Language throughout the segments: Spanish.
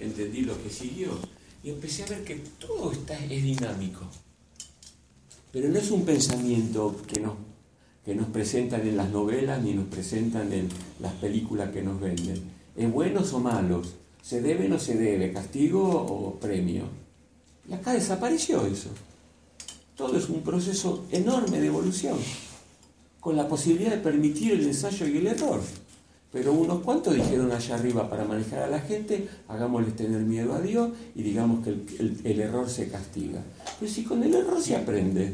entendí lo que siguió y empecé a ver que todo está, es dinámico. Pero no es un pensamiento que nos, que nos presentan en las novelas ni nos presentan en las películas que nos venden. ¿Es buenos o malos? ¿Se debe o no se debe? ¿Castigo o premio? Y acá desapareció eso. Todo es un proceso enorme de evolución, con la posibilidad de permitir el ensayo y el error. Pero unos cuantos dijeron allá arriba para manejar a la gente, hagámosles tener miedo a Dios y digamos que el, error se castiga. Pero si con el error se aprende.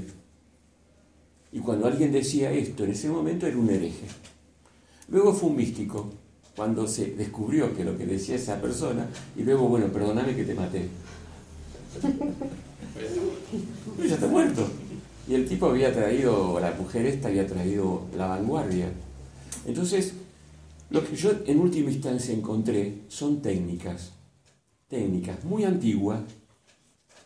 Y cuando alguien decía esto en ese momento era un hereje. Luego fue un místico, cuando se descubrió que lo que decía esa persona, y luego, bueno, perdóname que te maté. Pero ya está muerto. Y el tipo había traído, la mujer esta había traído la vanguardia. Entonces, lo que yo en última instancia encontré son técnicas, técnicas muy antiguas,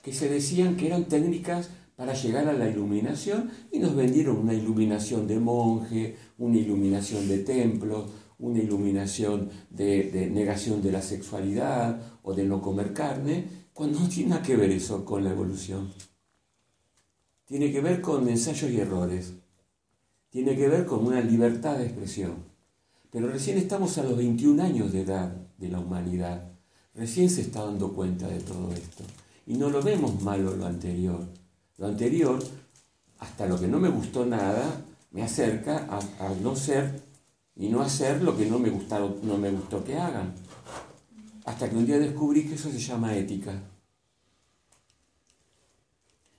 que se decían que eran técnicas para llegar a la iluminación y nos vendieron una iluminación de monje, una iluminación de templo, una iluminación de, negación de la sexualidad o de no comer carne, cuando no tiene nada que ver eso con la evolución. Tiene que ver con ensayos y errores. Tiene que ver con una libertad de expresión. Pero recién estamos a los 21 años de edad de la humanidad. Recién se está dando cuenta de todo esto. Y no lo vemos malo lo anterior. Lo anterior, hasta lo que no me gustó nada, me acerca a, no ser y no hacer lo que no me, no me gustó que hagan. Hasta que un día descubrí que eso se llama ética.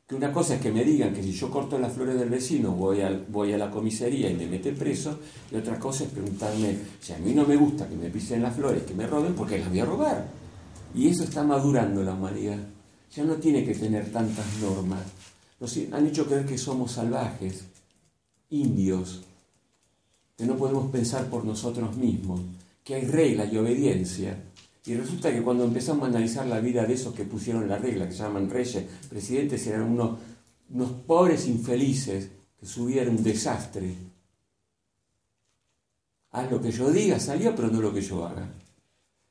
Que una cosa es que me digan que si yo corto las flores del vecino voy a, voy a la comisaría y me mete preso, y otra cosa es preguntarme si a mí no me gusta que me pisen las flores, que me roben, porque las voy a robar. Y eso está madurando la humanidad. Ya no tiene que tener tantas normas. Nos han hecho creer que somos salvajes, indios, que no podemos pensar por nosotros mismos, que hay reglas y obediencia. Y resulta que cuando empezamos a analizar la vida de esos que pusieron la regla, que se llaman reyes, presidentes, eran unos, unos pobres infelices que subieron un desastre. Haz lo que yo diga, salió, pero no lo que yo haga.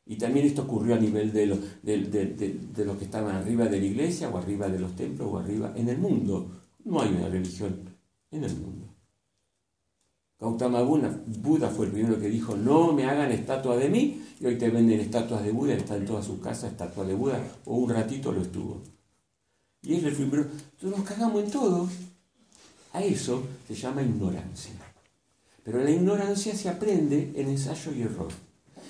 Y también esto ocurrió a nivel de, lo, de, los que estaban arriba de la iglesia, o arriba de los templos, o arriba en el mundo. No hay una religión en el mundo. Gautama Buda fue el primero que dijo, no me hagan estatua de mí, y hoy te venden estatuas de Buda, está en toda su casa estatua de Buda, o un ratito lo estuvo. Y es el primero, nos cagamos en todo. A eso se llama ignorancia. Pero la ignorancia se aprende en ensayo y error.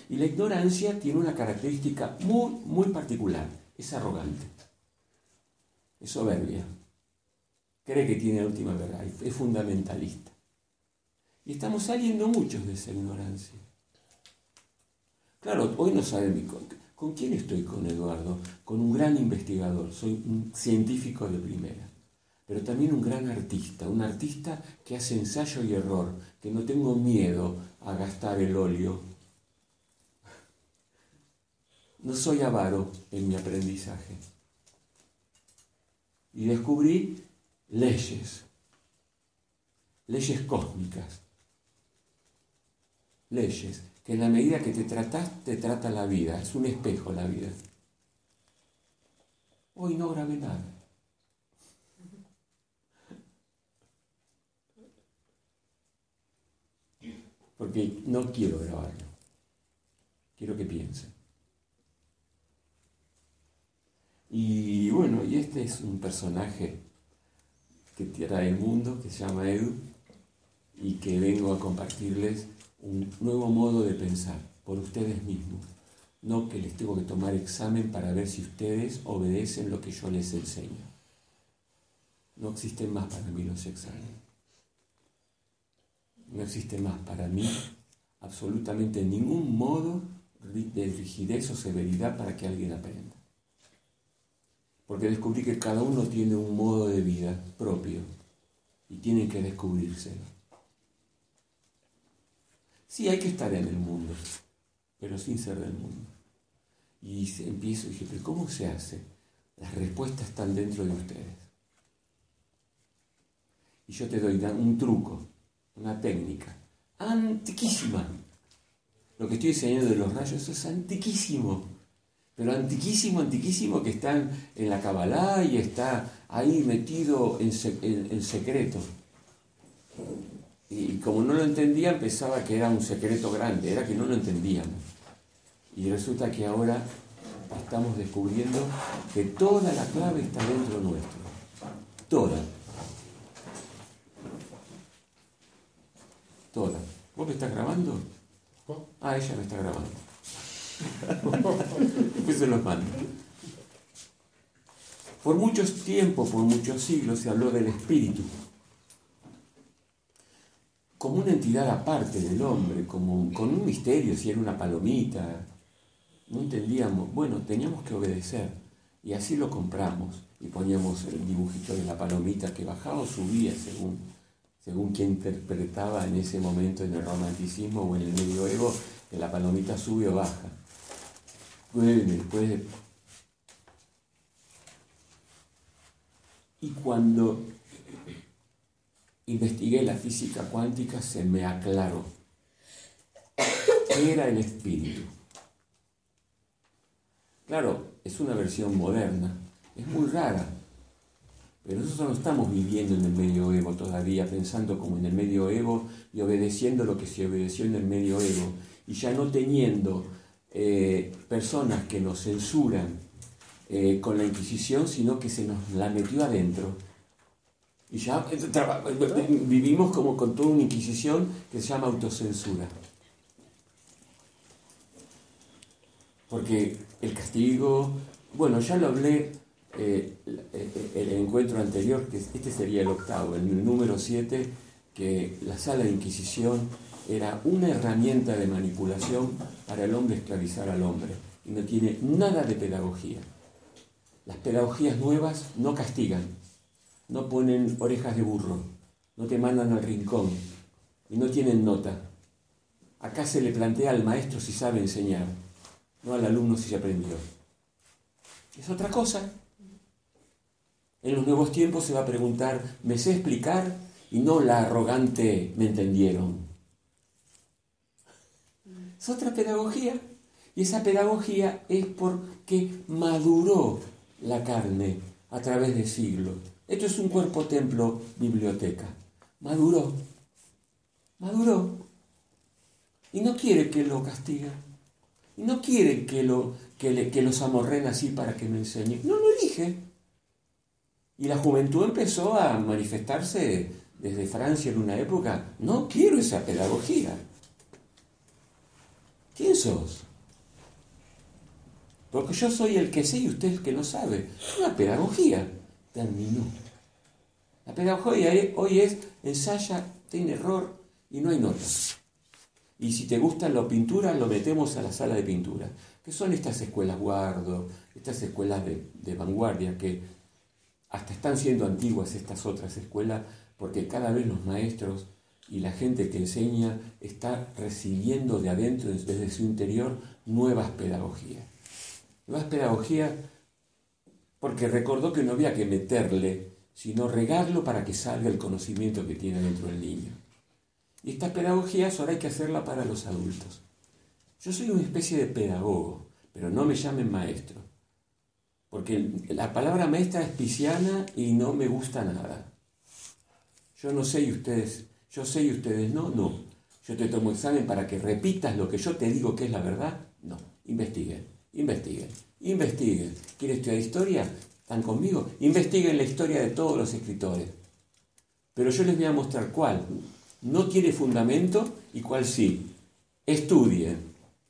Y la ignorancia tiene una característica muy, muy particular. Es arrogante. Es soberbia. Cree que tiene la última verdad. Es fundamentalista. Y estamos saliendo muchos de esa ignorancia. Claro, hoy no saben con, con quién estoy con Eduardo, con un gran investigador, soy un científico de primera, pero también un gran artista, un artista que hace ensayo y error, que no tengo miedo a gastar el óleo. No soy avaro en mi aprendizaje. Y descubrí leyes, leyes cósmicas, leyes, que en la medida que te tratas, te trata la vida, es un espejo la vida. Hoy no grabé nada. Porque no quiero grabarlo. Quiero que piensen. Y bueno, y este es un personaje que trae el mundo, que se llama Edu, y que vengo a compartirles un nuevo modo de pensar por ustedes mismos, no que les tengo que tomar examen para ver si ustedes obedecen lo que yo les enseño. No existen más para mí los exámenes. No existe más para mí absolutamente ningún modo de rigidez o severidad para que alguien aprenda. Porque descubrí que cada uno tiene un modo de vida propio y tienen que descubrírselo. Sí, hay que estar en el mundo, pero sin ser del mundo. Y empiezo y dije, pero ¿cómo se hace? Las respuestas están dentro de ustedes. Y yo te doy un truco, una técnica, antiquísima. Lo que estoy enseñando de los rayos es antiquísimo. pero antiquísimo, antiquísimo, que están en la Kabbalah y está ahí metido en, secreto. Y como no lo entendían, pensaba que era un secreto grande, era que no lo entendíamos. Y resulta que ahora estamos descubriendo que toda la clave está dentro nuestro. Toda. Toda. ¿Vos me estás grabando? Ah, ella me está grabando. Después se los mando. Por muchos tiempos, por muchos siglos se habló del espíritu como una entidad aparte del hombre, como con un misterio, si era una palomita. No entendíamos, bueno, teníamos que obedecer y así lo compramos y poníamos el dibujito de la palomita que bajaba o subía según, según quien interpretaba en ese momento en el romanticismo o en el medioevo, que la palomita sube o baja. Bueno, después Y cuando investigué la física cuántica, se me aclaró. ¿Qué era el espíritu? Claro, es una versión moderna, es muy rara, pero nosotros no estamos viviendo en el medioevo todavía, pensando como en el medioevo y obedeciendo lo que se obedeció en el medioevo, y ya no teniendo eh, personas que nos censuran eh, con la Inquisición, sino que se nos la metió adentro y ya eh, eh, vivimos como con toda una inquisición que se llama autocensura. Porque el castigo, bueno, ya lo hablé eh, el encuentro anterior, que este sería el octavo, el número siete, que la sala de Inquisición era una herramienta de manipulación para el hombre esclavizar al hombre y no tiene nada de pedagogía. Las pedagogías nuevas no castigan, no ponen orejas de burro, no te mandan al rincón y no tienen nota. Acá se le plantea al maestro si sabe enseñar, no al alumno si se aprendió. Es otra cosa. En los nuevos tiempos se va a preguntar, ¿me sé explicar? Y no la arrogante, ¿me entendieron? Es otra pedagogía. Y esa pedagogía es porque maduró la carne a través de siglos. Esto es un cuerpo templo biblioteca. Maduró. Maduró. Y no quiere que lo castiguen. Y no quiere que lo, que, le, los amorren así para que me enseñe. No lo elige. Y la juventud empezó a manifestarse desde Francia en una época. No quiero esa pedagogía. ¿Quién sos? Porque yo soy el que sé y usted el que no sabe. Una pedagogía terminó. La pedagogía hoy es ensaya, tiene error y no hay notas. Y si te gustan las pinturas, lo metemos a la sala de pintura. Que son estas escuelas guardo, estas escuelas de, vanguardia, que hasta están siendo antiguas estas otras escuelas, porque cada vez los maestros y la gente que enseña está recibiendo de adentro, desde su interior, nuevas pedagogías. Nuevas pedagogías porque recordó que no había que meterle, sino regarlo para que salga el conocimiento que tiene dentro del niño. Y esta pedagogía ahora hay que hacerla para los adultos. Yo soy una especie de pedagogo, pero no me llamen maestro, porque la palabra maestra es pisciana y no me gusta nada. Yo no sé y ustedes, yo sé y ustedes no, no. Yo te tomo examen para que repitas lo que yo te digo que es la verdad, no. Investiguen, investiguen. Investiguen. ¿Quieren estudiar historia? ¿Están conmigo? Investiguen la historia de todos los escritores. Pero yo les voy a mostrar cuál no tiene fundamento y cuál sí. Estudien.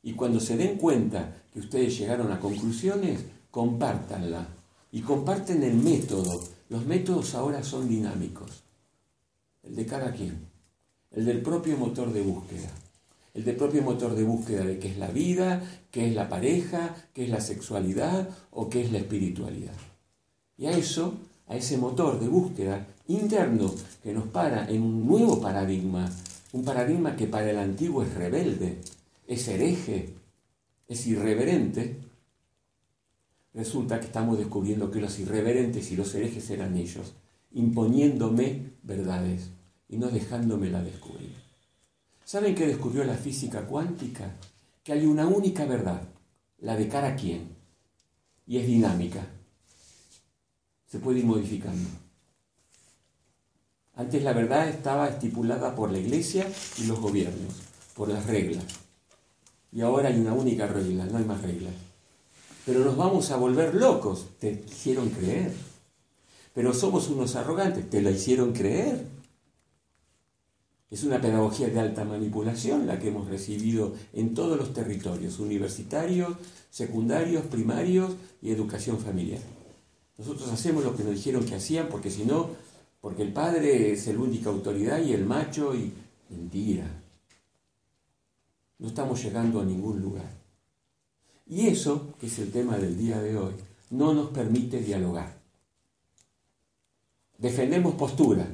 Y cuando se den cuenta que ustedes llegaron a conclusiones, compártanla. Y comparten el método. Los métodos ahora son dinámicos. El de cada quien. El del propio motor de búsqueda el de propio motor de búsqueda de qué es la vida, qué es la pareja, qué es la sexualidad o qué es la espiritualidad. Y a eso, a ese motor de búsqueda interno que nos para en un nuevo paradigma, un paradigma que para el antiguo es rebelde, es hereje, es irreverente, resulta que estamos descubriendo que los irreverentes y los herejes eran ellos, imponiéndome verdades y no dejándomela descubrir. ¿Saben qué descubrió la física cuántica? Que hay una única verdad, la de cada quien. y es dinámica. Se puede ir modificando. Antes la verdad estaba estipulada por la iglesia y los gobiernos, por las reglas. Y ahora hay una única regla, no hay más reglas. Pero nos vamos a volver locos, te hicieron creer. Pero somos unos arrogantes, te lo hicieron creer. Es una pedagogía de alta manipulación la que hemos recibido en todos los territorios, universitarios, secundarios, primarios y educación familiar. Nosotros hacemos lo que nos dijeron que hacían porque si no, porque el padre es la única autoridad y el macho y mentira. No estamos llegando a ningún lugar. Y eso, que es el tema del día de hoy, no nos permite dialogar. Defendemos postura,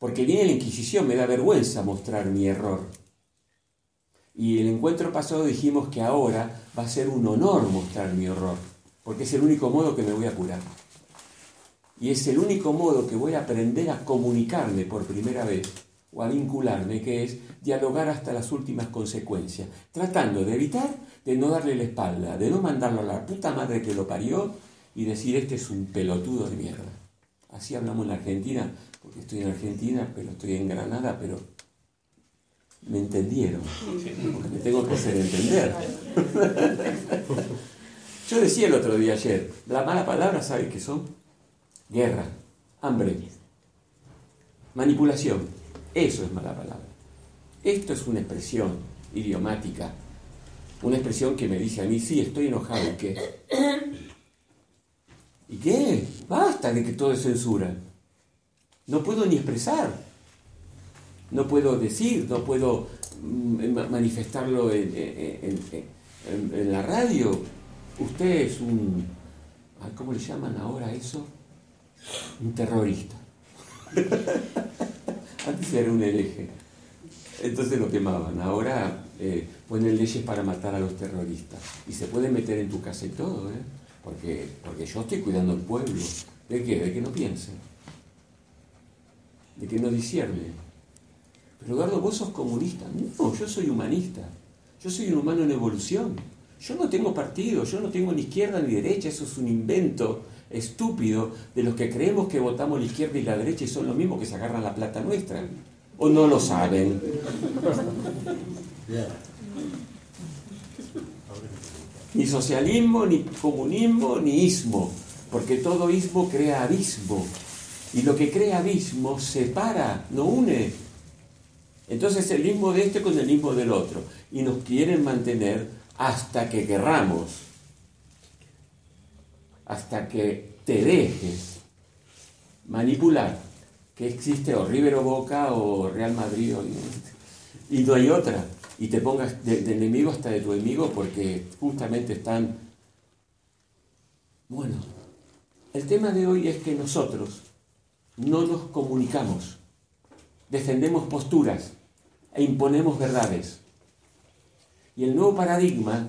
porque viene la Inquisición, me da vergüenza mostrar mi error. Y el encuentro pasado dijimos que ahora va a ser un honor mostrar mi error, porque es el único modo que me voy a curar. Y es el único modo que voy a aprender a comunicarme por primera vez o a vincularme, que es dialogar hasta las últimas consecuencias, tratando de evitar de no darle la espalda, de no mandarlo a la puta madre que lo parió y decir este es un pelotudo de mierda. Así hablamos en Argentina, porque estoy en Argentina, pero estoy en Granada, pero me entendieron, porque me tengo que hacer entender. Yo decía el otro día ayer, la mala palabra, ¿sabes qué son? Guerra, hambre, manipulación. Eso es mala palabra. Esto es una expresión idiomática, una expresión que me dice a mí, sí, estoy enojado, ¿y qué? ¿Y qué? Basta de que todo es censura. No puedo ni expresar. No puedo decir, no puedo mm, manifestarlo en, la radio. Usted es un... ¿Cómo le llaman ahora eso? Un terrorista. Antes era un hereje. Entonces lo quemaban. Ahora eh, ponen leyes para matar a los terroristas. Y se puede meter en tu casa y todo, ¿eh? Porque, porque yo estoy cuidando al pueblo. ¿De qué? De que no piense. De que no disierne. Pero Eduardo, vos sos comunista. No, yo soy humanista. Yo soy un humano en evolución. Yo no tengo partido, yo no tengo ni izquierda ni derecha, eso es un invento estúpido de los que creemos que votamos la izquierda y la derecha y son los mismos que se agarran la plata nuestra. ¿O no lo saben? Ni socialismo, ni comunismo, ni ismo, porque todo ismo crea abismo. Y lo que crea abismo separa, no une. Entonces el ismo de este con el ismo del otro. Y nos quieren mantener hasta que querramos, hasta que te dejes manipular, que existe o River o Boca o Real Madrid y no hay otra y te pongas de, enemigo hasta de tu enemigo porque justamente están... Bueno, el tema de hoy es que nosotros no nos comunicamos, defendemos posturas e imponemos verdades. Y el nuevo paradigma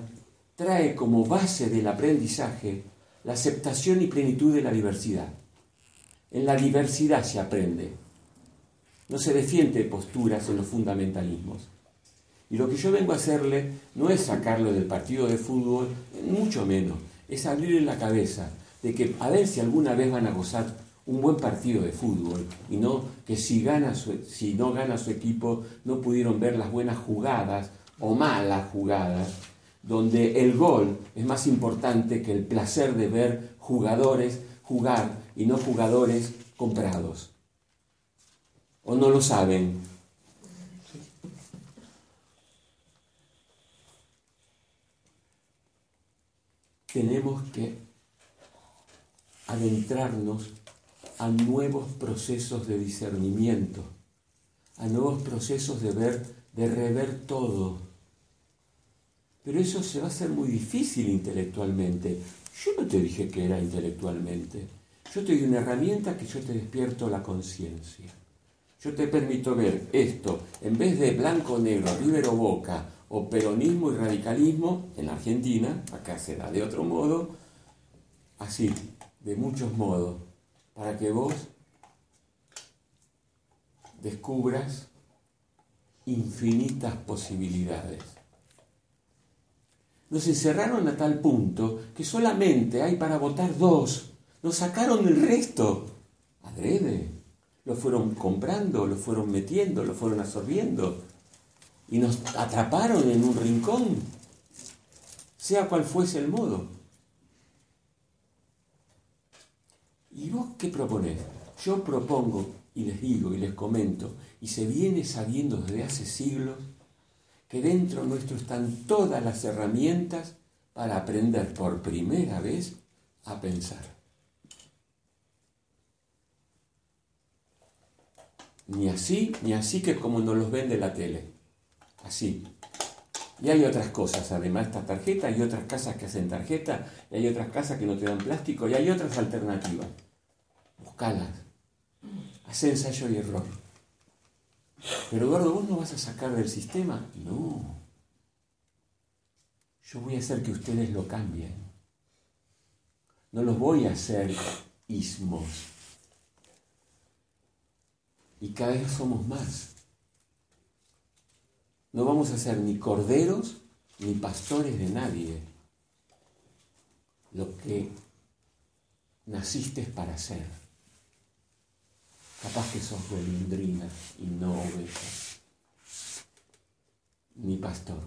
trae como base del aprendizaje la aceptación y plenitud de la diversidad. En la diversidad se aprende. No se defiende posturas en los fundamentalismos. Y lo que yo vengo a hacerle no es sacarlo del partido de fútbol, mucho menos, es abrirle la cabeza de que a ver si alguna vez van a gozar un buen partido de fútbol y no que si, gana si no gana su equipo no pudieron ver las buenas jugadas o malas jugadas, donde el gol es más importante que el placer de ver jugadores jugar y no jugadores comprados. ¿O no lo saben? tenemos que adentrarnos a nuevos procesos de discernimiento, a nuevos procesos de ver, de rever todo. Pero eso se va a hacer muy difícil intelectualmente. Yo no te dije que era intelectualmente. Yo te doy una herramienta que yo te despierto la conciencia. Yo te permito ver esto, en vez de blanco, negro, river o boca, o peronismo y radicalismo en Argentina, acá se da de otro modo, así, de muchos modos, para que vos descubras infinitas posibilidades. Nos encerraron a tal punto que solamente hay para votar dos. Nos sacaron el resto. Adrede. Lo fueron comprando, lo fueron metiendo, lo fueron absorbiendo. Y nos atraparon en un rincón, sea cual fuese el modo. ¿Y vos qué proponés? Yo propongo y les digo y les comento, y se viene sabiendo desde hace siglos, que dentro nuestro están todas las herramientas para aprender por primera vez a pensar. Ni así, ni así que como nos los vende la tele. Así. Y hay otras cosas, además esta tarjeta, hay otras casas que hacen tarjeta, y hay otras casas que no te dan plástico, y hay otras alternativas. Buscalas. Haz ensayo y error. Pero Eduardo, ¿vos no vas a sacar del sistema? No. Yo voy a hacer que ustedes lo cambien. No los voy a hacer ismos. Y cada vez somos más. No vamos a ser ni corderos ni pastores de nadie. Lo que naciste es para ser. Capaz que sos golondrina y no oveja, ni pastor.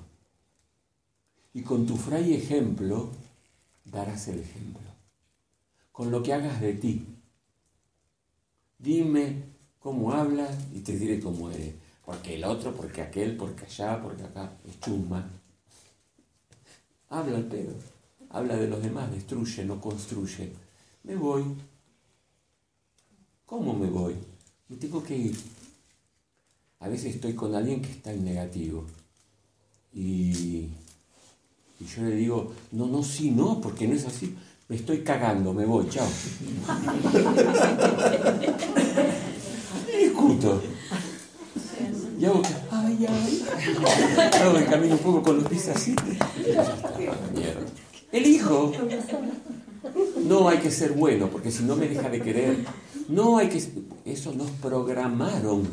Y con tu fray ejemplo darás el ejemplo. Con lo que hagas de ti. Dime cómo hablas y te diré cómo eres. Porque el otro, porque aquel, porque allá, porque acá. Es chusma. Habla al pedo. Habla de los demás, destruye, no construye. Me voy, ¿Cómo me voy? Me tengo que ir. A veces estoy con alguien que está en negativo. Y, yo le digo, no, no, sí, no, porque no es así. Me estoy cagando, me voy, chao. y discuto. Y hago, ay, ay. Hago el camino un poco con los pies así. Elijo. No hay que ser bueno, porque si no me deja de querer. No hay que... Eso nos programaron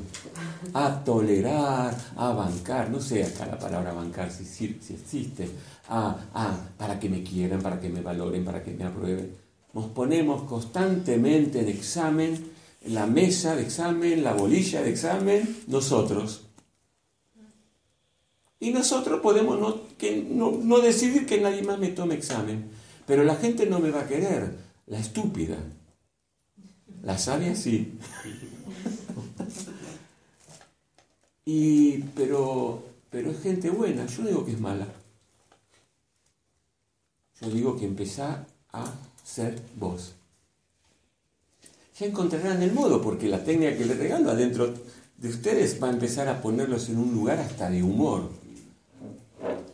a tolerar, a bancar, no sé acá la palabra bancar si, si existe, a, a, para que me quieran, para que me valoren, para que me aprueben. Nos ponemos constantemente en examen, en la mesa de examen, la bolilla de examen, nosotros. Y nosotros podemos no, que, no, no decidir que nadie más me tome examen. Pero la gente no me va a querer, la estúpida. La sabia sí. y, pero, pero es gente buena, yo digo que es mala. Yo digo que empezá a ser vos. Ya encontrarán el modo, porque la técnica que les regalo adentro de ustedes va a empezar a ponerlos en un lugar hasta de humor.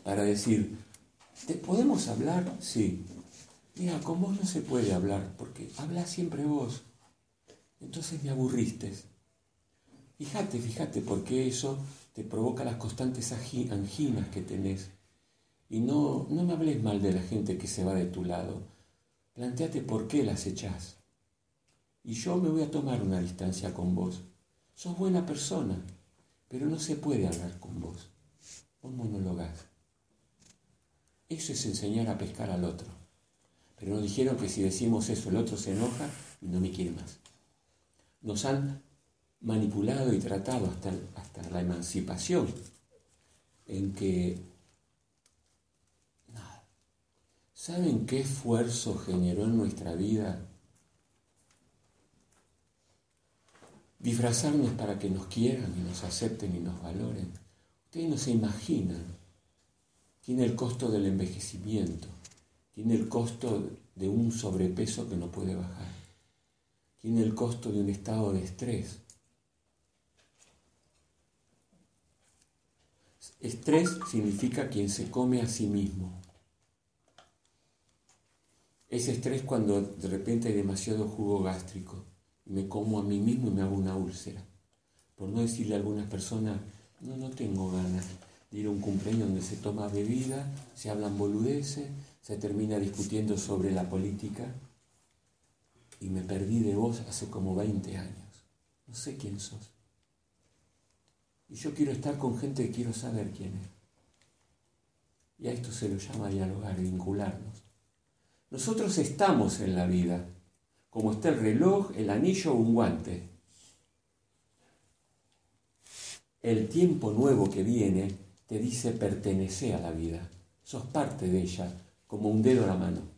Para decir, ¿te podemos hablar? Sí. Mira, con vos no se puede hablar, porque habla siempre vos. Entonces me aburriste. Fíjate, fíjate, porque eso te provoca las constantes anginas que tenés. Y no, no me hables mal de la gente que se va de tu lado. Planteate por qué las echás. Y yo me voy a tomar una distancia con vos. Sos buena persona, pero no se puede hablar con vos. Vos monologás. Eso es enseñar a pescar al otro. Pero nos dijeron que si decimos eso el otro se enoja y no me quiere más nos han manipulado y tratado hasta, hasta la emancipación, en que, nada, ¿saben qué esfuerzo generó en nuestra vida disfrazarnos para que nos quieran y nos acepten y nos valoren? Ustedes no se imaginan, tiene el costo del envejecimiento, tiene el costo de un sobrepeso que no puede bajar tiene el costo de un estado de estrés. Estrés significa quien se come a sí mismo. Es estrés cuando de repente hay demasiado jugo gástrico. Me como a mí mismo y me hago una úlcera. Por no decirle a algunas personas, no, no tengo ganas de ir a un cumpleaños donde se toma bebida, se hablan boludeces, se termina discutiendo sobre la política y me perdí de vos hace como 20 años. No sé quién sos. Y yo quiero estar con gente que quiero saber quién es. Y a esto se lo llama dialogar, vincularnos. Nosotros estamos en la vida, como está el reloj, el anillo o un guante. El tiempo nuevo que viene te dice pertenece a la vida, sos parte de ella, como un dedo a la mano.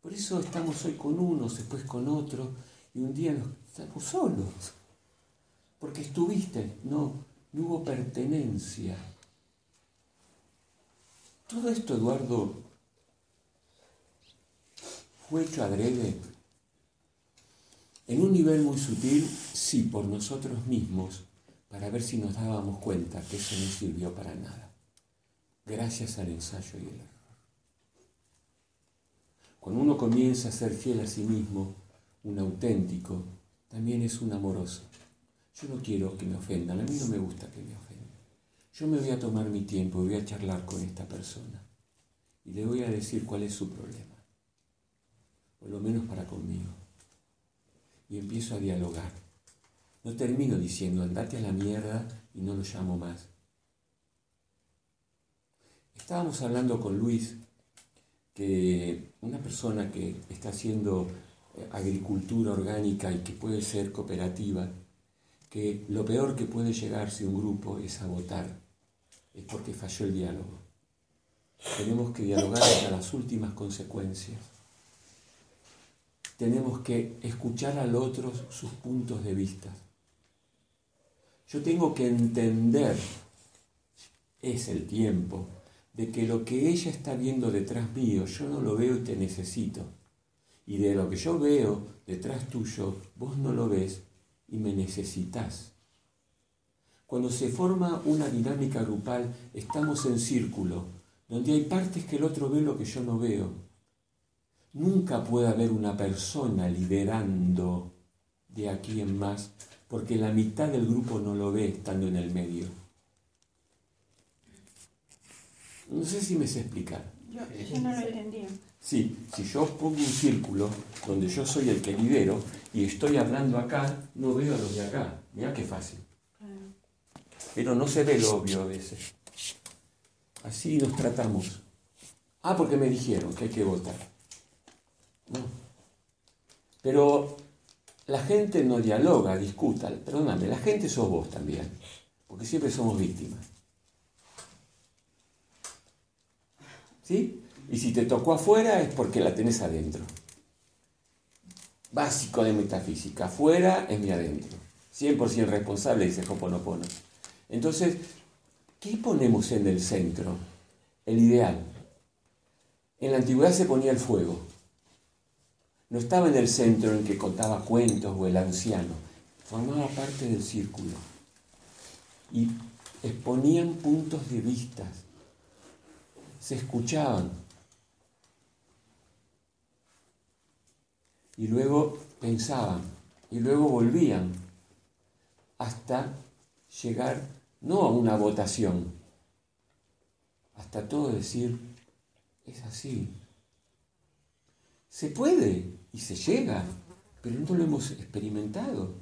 Por eso estamos hoy con unos, después con otros, y un día nos estamos solos. Porque estuviste, no, no hubo pertenencia. Todo esto, Eduardo, fue hecho adrede. En un nivel muy sutil, sí, por nosotros mismos, para ver si nos dábamos cuenta que eso no sirvió para nada. Gracias al ensayo y el. Cuando uno comienza a ser fiel a sí mismo, un auténtico, también es un amoroso. Yo no quiero que me ofendan, a mí no me gusta que me ofendan. Yo me voy a tomar mi tiempo, voy a charlar con esta persona y le voy a decir cuál es su problema, por lo menos para conmigo. Y empiezo a dialogar. No termino diciendo, andate a la mierda y no lo llamo más. Estábamos hablando con Luis que una persona que está haciendo eh, agricultura orgánica y que puede ser cooperativa, que lo peor que puede llegar si un grupo es a votar, es porque falló el diálogo. Tenemos que dialogar hasta las últimas consecuencias. Tenemos que escuchar al otro sus puntos de vista. Yo tengo que entender, es el tiempo, de que lo que ella está viendo detrás mío, yo no lo veo y te necesito. Y de lo que yo veo detrás tuyo, vos no lo ves y me necesitas. Cuando se forma una dinámica grupal, estamos en círculo, donde hay partes que el otro ve lo que yo no veo. Nunca puede haber una persona liderando de aquí en más, porque la mitad del grupo no lo ve estando en el medio. No sé si me sé explicar. Yo, yo no lo entendía. Sí, si yo pongo un círculo donde yo soy el que lidero y estoy hablando acá, no veo a los de acá. Mira qué fácil. Pero no se ve lo obvio a veces. Así nos tratamos. Ah, porque me dijeron que hay que votar. No. Pero la gente no dialoga, discuta. Perdóname, la gente sos vos también. Porque siempre somos víctimas. ¿Sí? Y si te tocó afuera es porque la tenés adentro. Básico de metafísica. Afuera es mi adentro. 100% responsable, dice Hoponopono. Entonces, ¿qué ponemos en el centro? El ideal. En la antigüedad se ponía el fuego. No estaba en el centro en que contaba cuentos o el anciano. Formaba parte del círculo. Y exponían puntos de vista. Se escuchaban. y luego pensaban y luego volvían hasta llegar no a una votación, hasta todo decir, es así. Se puede y se llega, pero no lo hemos experimentado.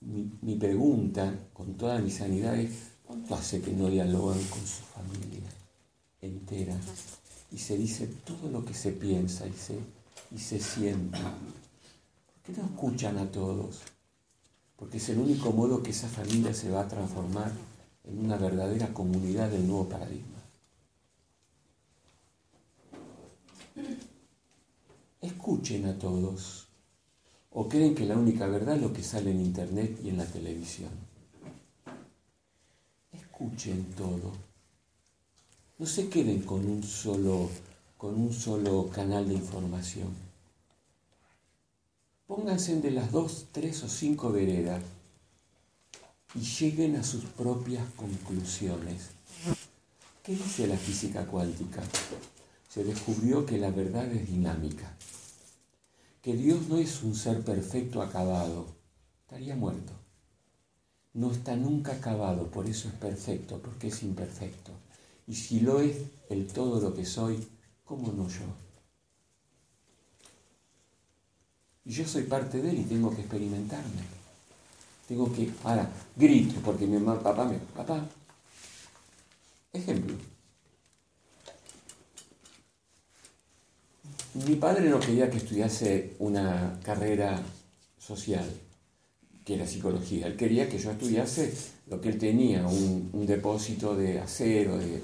Mi, mi pregunta, con toda mi sanidad, es, ¿cuánto hace que no dialogan con su familia entera? Y se dice todo lo que se piensa y se y se sienten. ¿Por qué no escuchan a todos? Porque es el único modo que esa familia se va a transformar en una verdadera comunidad del nuevo paradigma. Escuchen a todos. ¿O creen que la única verdad es lo que sale en internet y en la televisión? Escuchen todo. No se queden con un solo con un solo canal de información. Pónganse de las dos, tres o cinco veredas y lleguen a sus propias conclusiones. ¿Qué dice la física cuántica? Se descubrió que la verdad es dinámica, que Dios no es un ser perfecto acabado, estaría muerto. No está nunca acabado, por eso es perfecto, porque es imperfecto. Y si lo es el todo lo que soy, ¿Cómo no yo? Y yo soy parte de él y tengo que experimentarme. Tengo que, ahora, grito, porque mi mamá, papá me, papá, Ejemplo. Mi padre no quería que estudiase una carrera social, que era psicología. Él quería que yo estudiase lo que él tenía, un, depósito de acero, de,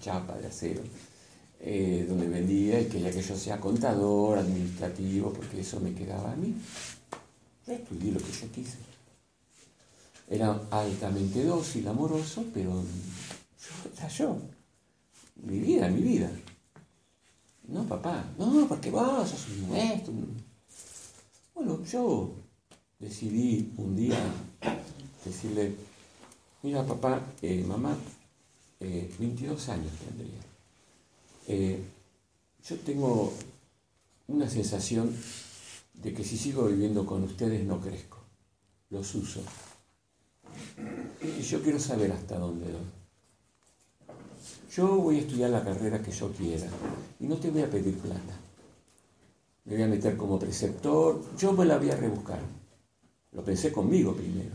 chapa, de acero, eh, donde vendía y quería que yo sea contador, administrativo, porque eso me quedaba a mí. Yo estudié lo que yo quise. Era altamente dócil, amoroso, pero yo era yo. Mi vida, mi vida. No, papá, no, porque vos sos un maestro. Bueno, yo decidí un día decirle, mira papá, eh, mamá, 22 eh, años tendría. Eh, yo tengo una sensación de que si sigo viviendo con ustedes no crezco, los uso. Y yo quiero saber hasta dónde doy. Yo voy a estudiar la carrera que yo quiera y no te voy a pedir plata. Me voy a meter como preceptor, yo me la voy a rebuscar. Lo pensé conmigo primero.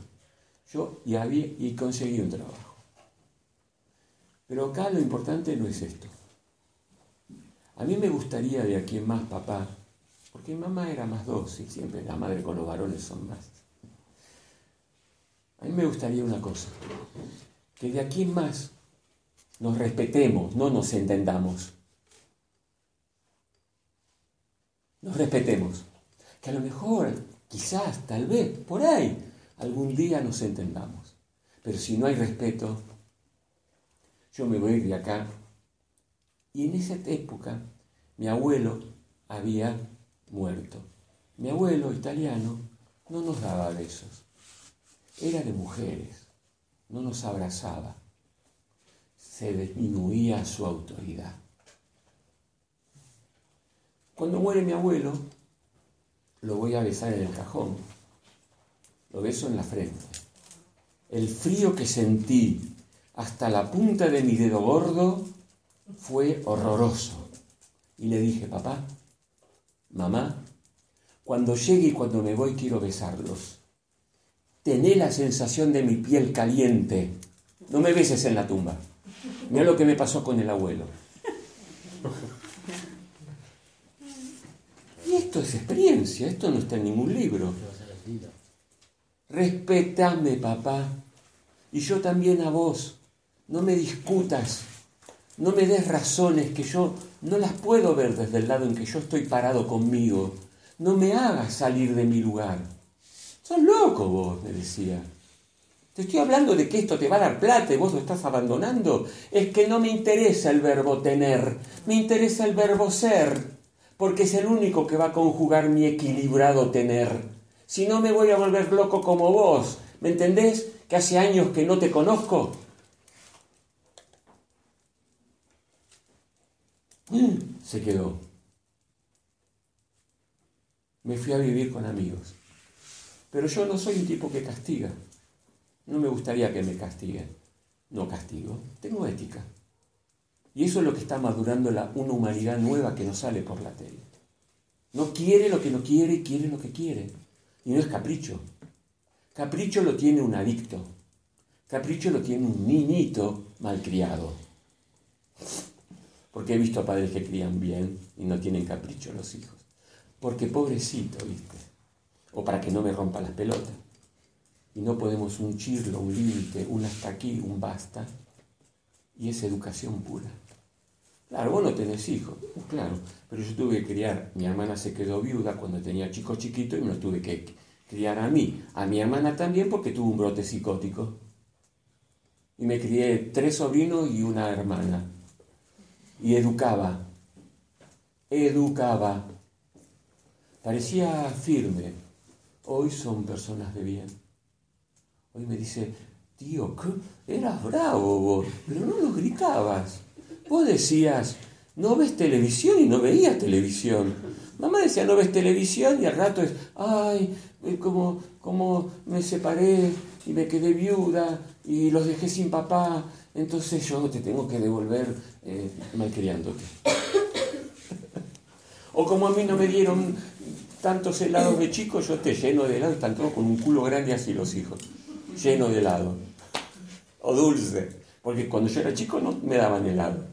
Yo y, había, y conseguí un trabajo. Pero acá lo importante no es esto. A mí me gustaría de aquí en más, papá, porque mi mamá era más dócil, siempre la madre con los varones son más. A mí me gustaría una cosa, que de aquí en más nos respetemos, no nos entendamos. Nos respetemos. Que a lo mejor, quizás, tal vez, por ahí, algún día nos entendamos. Pero si no hay respeto, yo me voy de acá. Y en esa época, mi abuelo había muerto. Mi abuelo italiano no nos daba besos. Era de mujeres, no nos abrazaba se disminuía su autoridad. Cuando muere mi abuelo, lo voy a besar en el cajón. Lo beso en la frente. El frío que sentí hasta la punta de mi dedo gordo fue horroroso. Y le dije, papá, mamá, cuando llegue y cuando me voy quiero besarlos. Tené la sensación de mi piel caliente. No me beses en la tumba. Mira lo que me pasó con el abuelo. Y esto es experiencia, esto no está en ningún libro. Respetame, papá. Y yo también a vos. No me discutas. No me des razones que yo no las puedo ver desde el lado en que yo estoy parado conmigo. No me hagas salir de mi lugar. Sos loco vos, me decía. Te estoy hablando de que esto te va a dar plata y vos lo estás abandonando. Es que no me interesa el verbo tener, me interesa el verbo ser, porque es el único que va a conjugar mi equilibrado tener. Si no me voy a volver loco como vos, ¿me entendés? Que hace años que no te conozco. Se quedó. Me fui a vivir con amigos. Pero yo no soy un tipo que castiga. No me gustaría que me castiguen. No castigo, tengo ética. Y eso es lo que está madurando la, una humanidad nueva que no sale por la tele. No quiere lo que no quiere quiere lo que quiere. Y no es capricho. Capricho lo tiene un adicto. Capricho lo tiene un niñito malcriado. Porque he visto a padres que crían bien y no tienen capricho los hijos. Porque pobrecito, ¿viste? O para que no me rompa las pelotas y no podemos un chirlo, un límite, un hasta aquí, un basta, y es educación pura. Claro, vos no tenés hijos, uh, claro, pero yo tuve que criar, mi hermana se quedó viuda cuando tenía chicos chiquitos y me lo tuve que criar a mí, a mi hermana también porque tuvo un brote psicótico. Y me crié tres sobrinos y una hermana. Y educaba, educaba. Parecía firme. Hoy son personas de bien. Hoy me dice, tío, eras bravo vos, pero no lo gritabas. Vos decías, no ves televisión y no veías televisión. Mamá decía, no ves televisión y al rato es, ay, eh, como, como me separé y me quedé viuda y los dejé sin papá, entonces yo te tengo que devolver eh, malcriándote. o como a mí no me dieron tantos helados de chico, yo te lleno de helado, están todos con un culo grande así los hijos lleno de helado. O dulce. Porque cuando yo era chico no me daban helado.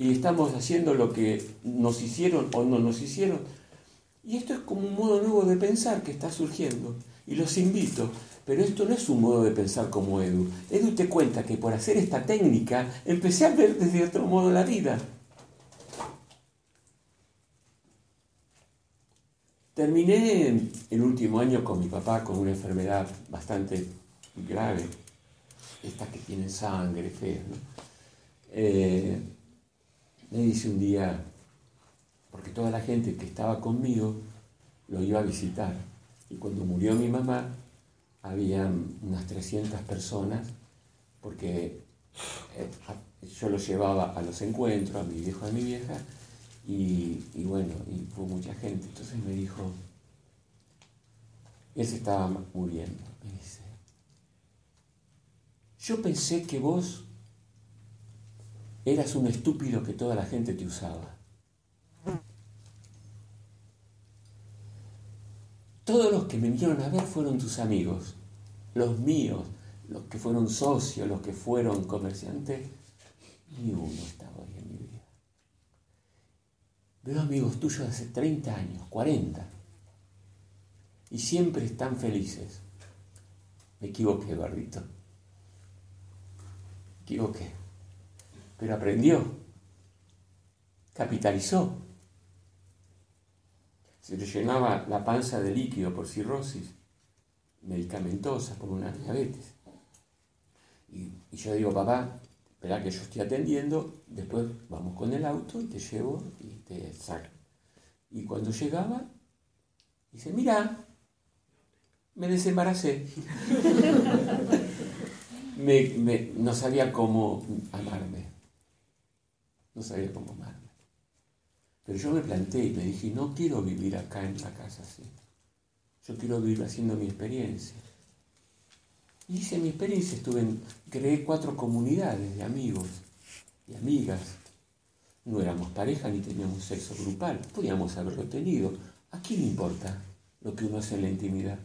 Y estamos haciendo lo que nos hicieron o no nos hicieron. Y esto es como un modo nuevo de pensar que está surgiendo. Y los invito. Pero esto no es un modo de pensar como Edu. Edu te cuenta que por hacer esta técnica empecé a ver desde otro modo la vida. Terminé el último año con mi papá con una enfermedad bastante grave, estas que tienen sangre, fea. Eh, me dice un día, porque toda la gente que estaba conmigo lo iba a visitar, y cuando murió mi mamá, había unas 300 personas, porque eh, yo los llevaba a los encuentros, a mi viejo y a mi vieja, y, bueno, y fue mucha gente. Entonces me dijo, él se estaba muriendo. Me dice, yo pensé que vos eras un estúpido que toda la gente te usaba. Todos los que me vinieron a ver fueron tus amigos, los míos, los que fueron socios, los que fueron comerciantes, ni uno estaba bien. Veo amigos tuyos de hace 30 años, 40, y siempre están felices. Me equivoqué, Eduardito. Me equivoqué. Pero aprendió, capitalizó. Se le llenaba la panza de líquido por cirrosis medicamentosa, por una diabetes. Y, yo digo, papá, espera que yo estoy atendiendo, después vamos con el auto y te llevo y te saco. Y cuando llegaba, dice, mira, me desembaracé. no sabía cómo amarme. No sabía cómo amarme. Pero yo me planteé y me dije, no quiero vivir acá en la casa así. Yo quiero vivir haciendo mi experiencia. Hice mi experiencia, estuve en, creé cuatro comunidades de amigos y amigas. No éramos pareja ni teníamos sexo grupal, podíamos haberlo tenido. ¿A quién importa lo que uno hace en la intimidad?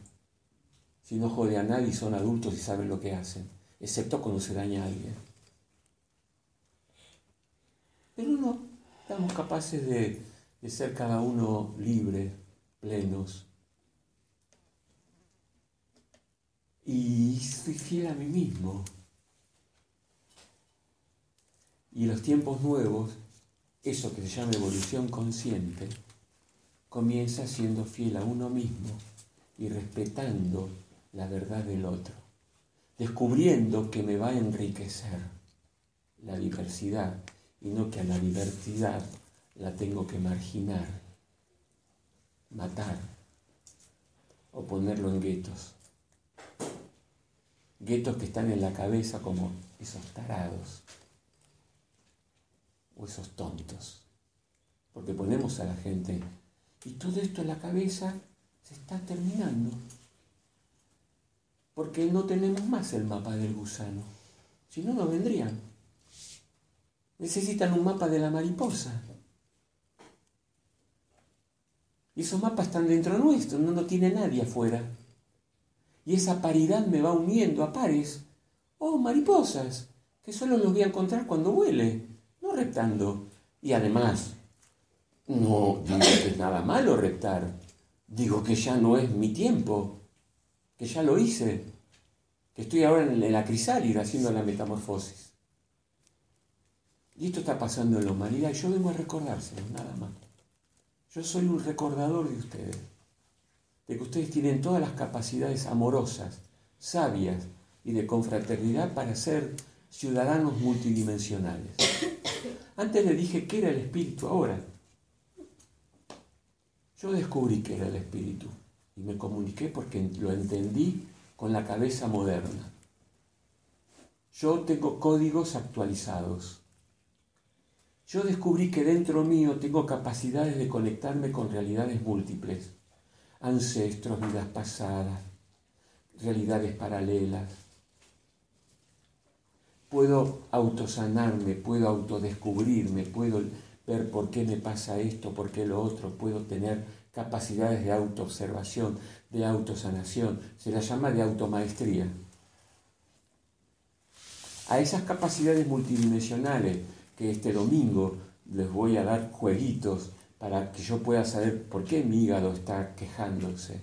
Si no jode a nadie, son adultos y saben lo que hacen, excepto cuando se daña a alguien. Pero no, estamos capaces de, de ser cada uno libre, plenos, y soy fiel a mí mismo. Y los tiempos nuevos, eso que se llama evolución consciente, comienza siendo fiel a uno mismo y respetando la verdad del otro, descubriendo que me va a enriquecer la diversidad y no que a la diversidad la tengo que marginar, matar o ponerlo en guetos guetos que están en la cabeza como esos tarados o esos tontos. Porque ponemos a la gente y todo esto en la cabeza se está terminando. Porque no tenemos más el mapa del gusano. Si no, no vendrían. Necesitan un mapa de la mariposa. Y esos mapas están dentro nuestro, no, no tiene nadie afuera y esa paridad me va uniendo a pares o mariposas, que solo los voy a encontrar cuando huele, no reptando. Y además, no digo que es nada malo reptar, digo que ya no es mi tiempo, que ya lo hice, que estoy ahora en la crisálida haciendo la metamorfosis. Y esto está pasando en la humanidad yo vengo a recordárselo, nada más. Yo soy un recordador de ustedes de que ustedes tienen todas las capacidades amorosas, sabias y de confraternidad para ser ciudadanos multidimensionales. Antes le dije que era el espíritu, ahora. Yo descubrí que era el espíritu y me comuniqué porque lo entendí con la cabeza moderna. Yo tengo códigos actualizados. Yo descubrí que dentro mío tengo capacidades de conectarme con realidades múltiples ancestros, vidas pasadas, realidades paralelas. Puedo autosanarme, puedo autodescubrirme, puedo ver por qué me pasa esto, por qué lo otro, puedo tener capacidades de autoobservación, de autosanación, se la llama de automaestría. a esas capacidades multidimensionales que este domingo les voy a dar jueguitos para que yo pueda saber por qué mi hígado está quejándose,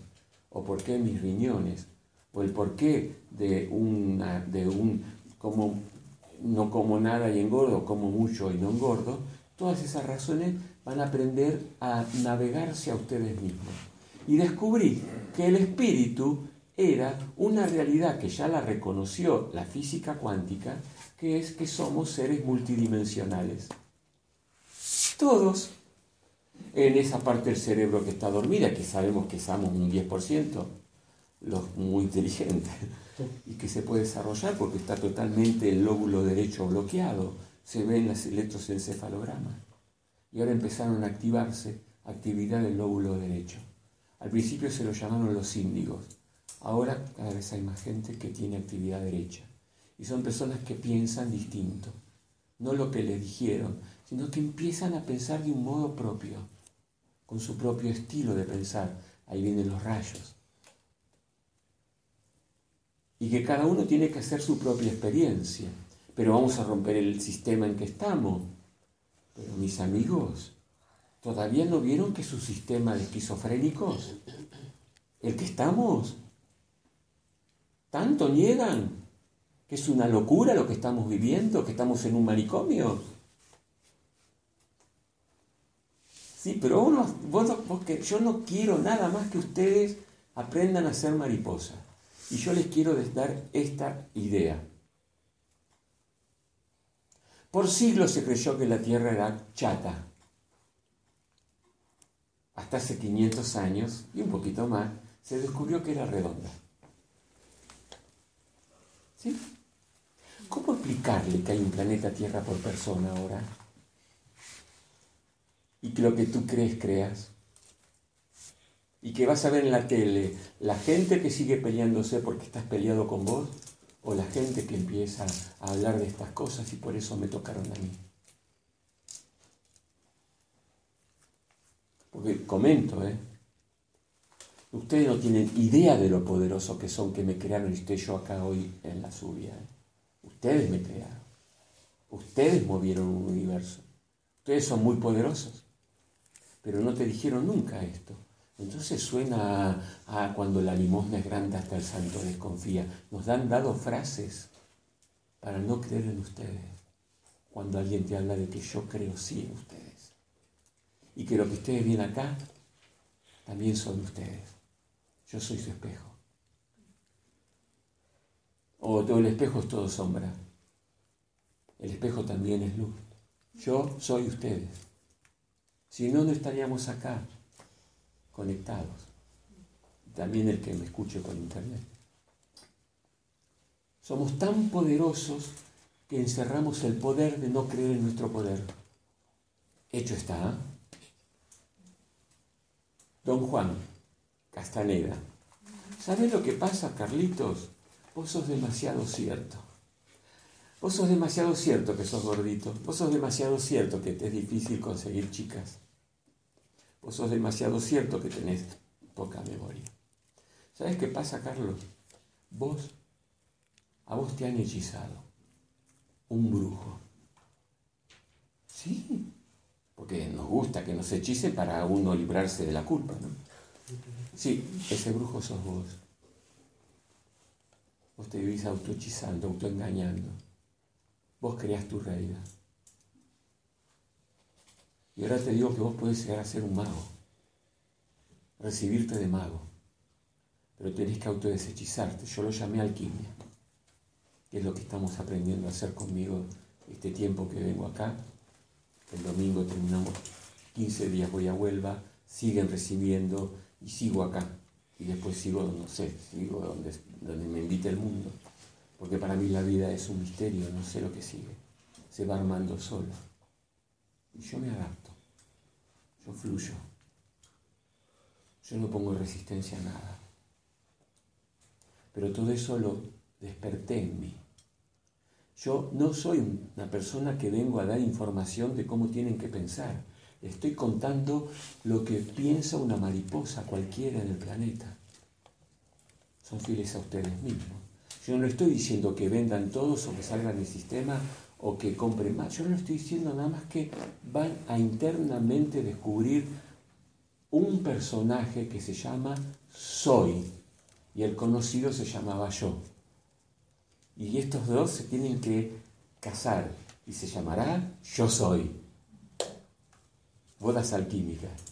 o por qué mis riñones, o el porqué de, una, de un como no como nada y engordo, como mucho y no engordo, todas esas razones van a aprender a navegarse a ustedes mismos. Y descubrí que el espíritu era una realidad que ya la reconoció la física cuántica, que es que somos seres multidimensionales. Todos en esa parte del cerebro que está dormida, que sabemos que somos un 10%, los muy inteligentes, y que se puede desarrollar porque está totalmente el lóbulo derecho bloqueado, se ven las electroencefalogramas. Y ahora empezaron a activarse actividad del lóbulo derecho. Al principio se lo llamaron los índigos, ahora cada vez hay más gente que tiene actividad derecha. Y son personas que piensan distinto, no lo que les dijeron, sino que empiezan a pensar de un modo propio, con su propio estilo de pensar. Ahí vienen los rayos y que cada uno tiene que hacer su propia experiencia. Pero vamos a romper el sistema en que estamos. Pero mis amigos, ¿todavía no vieron que su sistema de esquizofrénicos, el que estamos, tanto niegan es una locura lo que estamos viviendo, que estamos en un manicomio? Sí, pero uno, yo no quiero nada más que ustedes aprendan a ser mariposas. Y yo les quiero dar esta idea. Por siglos se creyó que la Tierra era chata. Hasta hace 500 años y un poquito más se descubrió que era redonda. ¿Sí? ¿Cómo explicarle que hay un planeta Tierra por persona ahora? Y que lo que tú crees, creas y que vas a ver en la tele la gente que sigue peleándose porque estás peleado con vos o la gente que empieza a hablar de estas cosas y por eso me tocaron a mí. Porque comento, ¿eh? Ustedes no tienen idea de lo poderoso que son que me crearon y estoy yo acá hoy en la subia. ¿eh? Ustedes me crearon. Ustedes movieron un universo. Ustedes son muy poderosos. Pero no te dijeron nunca esto. Entonces suena a, cuando la limosna es grande hasta el santo desconfía. Nos han dado frases para no creer en ustedes. Cuando alguien te habla de que yo creo sí en ustedes. Y que lo que ustedes ven acá también son ustedes. Yo soy su espejo. O todo el espejo es todo sombra. El espejo también es luz. Yo soy ustedes. Si no, no estaríamos acá conectados. También el que me escuche por internet. Somos tan poderosos que encerramos el poder de no creer en nuestro poder. Hecho está. ¿eh? Don Juan Castaneda. ¿Sabes lo que pasa, Carlitos? Vos sos demasiado cierto. Vos sos demasiado cierto que sos gordito. Vos sos demasiado cierto que te es difícil conseguir chicas. Vos sos demasiado cierto que tenés poca memoria. ¿Sabes qué pasa, Carlos? Vos, a vos te han hechizado. Un brujo. Sí, porque nos gusta que nos hechicen para uno librarse de la culpa, ¿no? Sí, ese brujo sos vos. Vos te vivís autohechizando, autoengañando. Vos creás tu realidad. Y ahora te digo que vos puedes llegar a ser un mago, recibirte de mago, pero tenés que autodeshechizarte. Yo lo llamé alquimia, que es lo que estamos aprendiendo a hacer conmigo este tiempo que vengo acá. El domingo terminamos 15 días, voy a Huelva, siguen recibiendo y sigo acá. Y después sigo, no sé, sigo donde, donde me invite el mundo. Porque para mí la vida es un misterio, no sé lo que sigue. Se va armando solo. Y yo me adapto, yo fluyo, yo no pongo resistencia a nada. Pero todo eso lo desperté en mí. Yo no soy una persona que vengo a dar información de cómo tienen que pensar. Estoy contando lo que piensa una mariposa cualquiera en el planeta. Son fieles a ustedes mismos. Yo no estoy diciendo que vendan todos o que salgan del sistema o que compren más. Yo no estoy diciendo nada más que van a internamente descubrir un personaje que se llama Soy y el conocido se llamaba Yo. Y estos dos se tienen que casar y se llamará Yo Soy. Bodas alquímicas.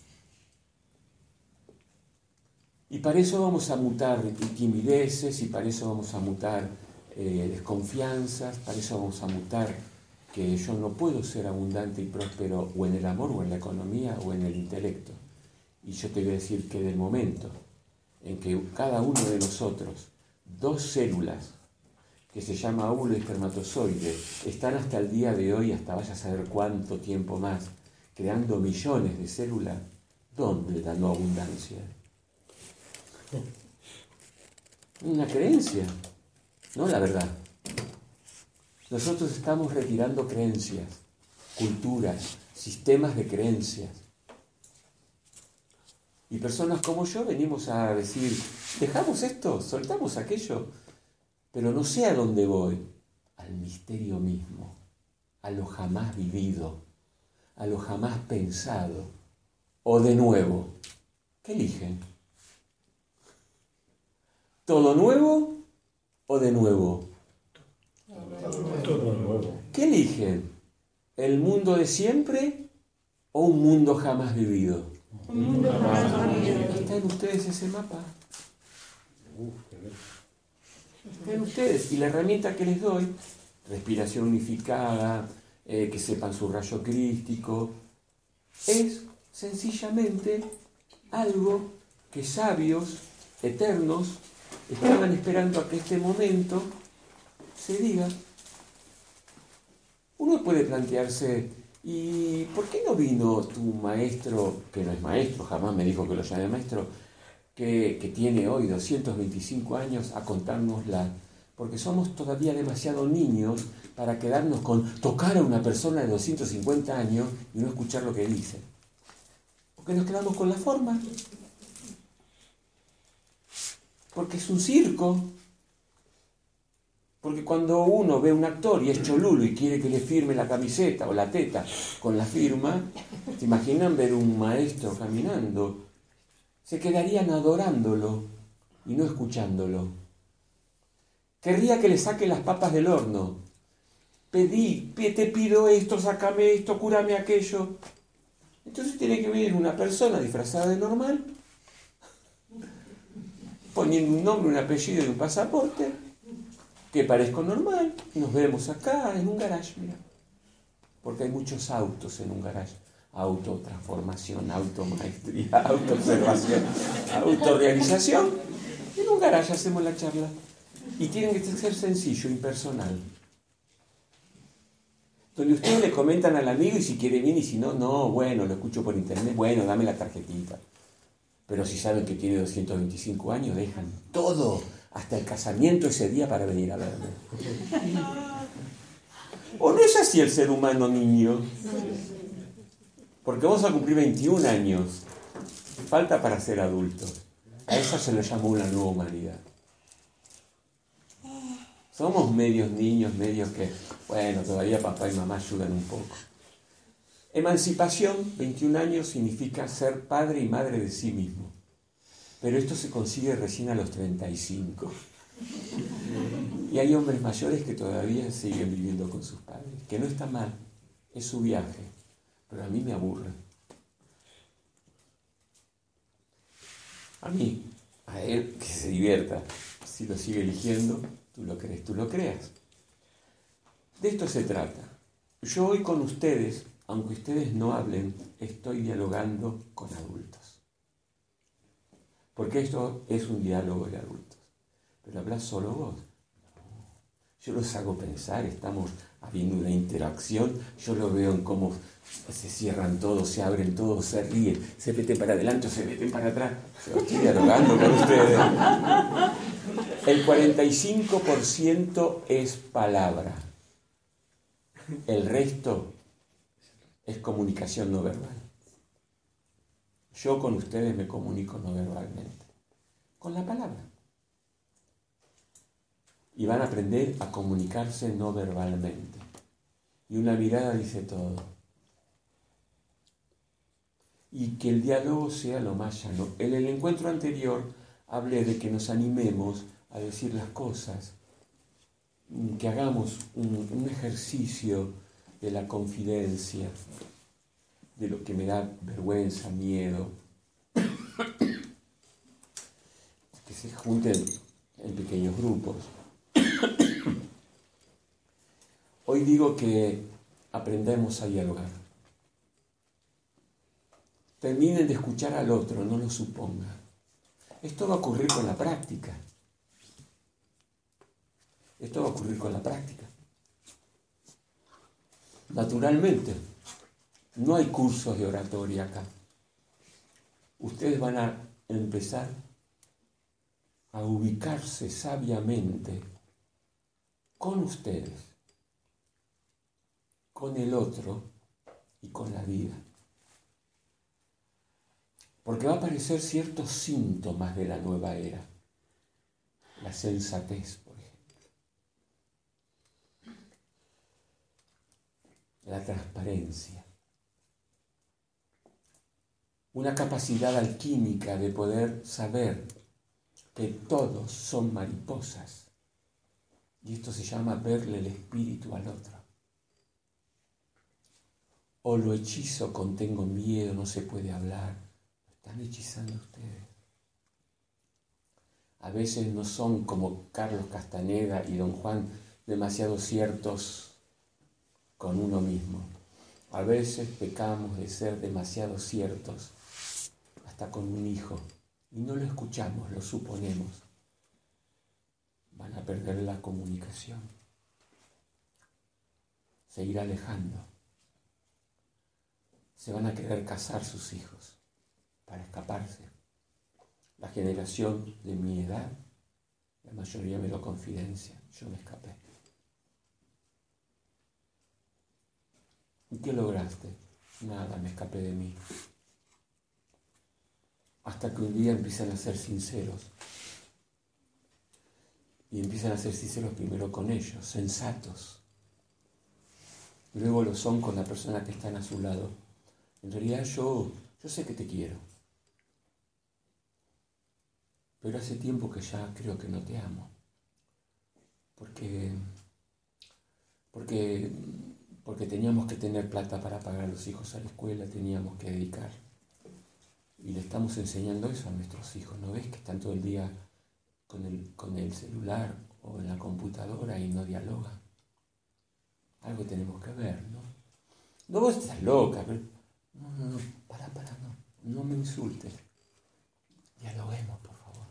Y para eso vamos a mutar timideces y para eso vamos a mutar eh, desconfianzas, para eso vamos a mutar que yo no puedo ser abundante y próspero o en el amor o en la economía o en el intelecto. Y yo te voy a decir que del momento en que cada uno de nosotros, dos células, que se llama óvulo y espermatozoide, están hasta el día de hoy, hasta vaya a saber cuánto tiempo más, creando millones de células, ¿dónde la no abundancia? Una creencia, no la verdad. Nosotros estamos retirando creencias, culturas, sistemas de creencias. Y personas como yo venimos a decir, dejamos esto, soltamos aquello, pero no sé a dónde voy, al misterio mismo, a lo jamás vivido, a lo jamás pensado, o de nuevo. ¿Qué eligen? ¿Todo nuevo o de nuevo? Todo nuevo. ¿Qué eligen? ¿El mundo de siempre o un mundo jamás vivido? Está en ustedes ese mapa. Está en ustedes. Y la herramienta que les doy, respiración unificada, eh, que sepan su rayo crístico, es sencillamente algo que sabios, eternos, estaban esperando a que este momento se diga. Uno puede plantearse, ¿y por qué no vino tu maestro, que no es maestro, jamás me dijo que lo llame maestro, que, tiene hoy 225 años a contárnosla? Porque somos todavía demasiado niños para quedarnos con tocar a una persona de 250 años y no escuchar lo que dice. Porque nos quedamos con la forma. Porque es un circo. Porque cuando uno ve a un actor y es cholulo y quiere que le firme la camiseta o la teta con la firma, ¿se imaginan ver un maestro caminando? Se quedarían adorándolo y no escuchándolo. Querría que le saque las papas del horno. Pedí, te pido esto, sácame esto, cúrame aquello. Entonces tiene que venir una persona disfrazada de normal, poniendo un nombre, un apellido y un pasaporte, que parezco normal. Nos vemos acá en un garage, mira. Porque hay muchos autos en un garage. Autotransformación, automaestría, autoobservación, autorrealización. En un garage hacemos la charla. Y tiene que ser sencillo, impersonal. Donde ustedes le comentan al amigo y si quiere bien y si no, no, bueno, lo escucho por internet, bueno, dame la tarjetita. Pero si saben que tiene 225 años, dejan todo, hasta el casamiento ese día para venir a verme. ¿O no es así el ser humano niño? Porque vamos a cumplir 21 años. Falta para ser adultos. A eso se le llama una nueva humanidad. Somos medios niños, medios que, bueno, todavía papá y mamá ayudan un poco. Emancipación, 21 años, significa ser padre y madre de sí mismo. Pero esto se consigue recién a los 35. Y hay hombres mayores que todavía siguen viviendo con sus padres, que no está mal, es su viaje, pero a mí me aburre. A mí, a él, que se divierta, si lo sigue eligiendo, tú lo crees, tú lo creas. De esto se trata. Yo hoy con ustedes, aunque ustedes no hablen, estoy dialogando con adultos. Porque esto es un diálogo de adultos. Pero hablas solo vos. Yo los hago pensar, estamos habiendo una interacción, yo lo veo en cómo se cierran todos, se abren todos, se ríen, se meten para adelante se meten para atrás. Yo estoy dialogando con ustedes. El 45% es palabra. El resto es comunicación no verbal. Yo con ustedes me comunico no verbalmente, con la palabra. y van a aprender a comunicarse no verbalmente. Y una mirada dice todo. Y que el diálogo sea lo más llano. En el encuentro anterior hablé de que nos animemos a decir las cosas, que hagamos un, ejercicio de la confidencia, de lo que me da vergüenza, miedo, que se junten en pequeños grupos. Hoy digo que aprendemos a dialogar. Terminen de escuchar al otro, no lo supongan. Esto va a ocurrir con la práctica. Esto va a ocurrir con la práctica. Naturalmente, no hay cursos de oratoria acá. Ustedes van a empezar a ubicarse sabiamente con ustedes, con el otro y con la vida. Porque va a aparecer ciertos síntomas de la nueva era. La sensatez, por ejemplo. La transparencia una capacidad alquímica de poder saber que todos son mariposas. Y esto se llama verle el espíritu al otro. O lo hechizo con tengo miedo, no se puede hablar. están hechizando ustedes. A veces no son como Carlos Castaneda y don Juan demasiado ciertos con uno mismo. A veces pecamos de ser demasiado ciertos con un hijo y no lo escuchamos, lo suponemos, van a perder la comunicación, se irá alejando, se van a querer casar sus hijos para escaparse. La generación de mi edad, la mayoría me lo confidencia, yo me escapé. ¿Y qué lograste? Nada, me escapé de mí hasta que un día empiezan a ser sinceros. Y empiezan a ser sinceros primero con ellos, sensatos. Luego lo son con la persona que están a su lado. En realidad yo, yo sé que te quiero. Pero hace tiempo que ya creo que no te amo. Porque, porque, porque teníamos que tener plata para pagar a los hijos a la escuela, teníamos que dedicar y le estamos enseñando eso a nuestros hijos. ¿No ves que están todo el día con el, con el celular o en la computadora y no dialogan? Algo tenemos que ver, ¿no? No vos estás loca, pero... No, no, no, para, para, no. No me insultes. Dialoguemos, por favor.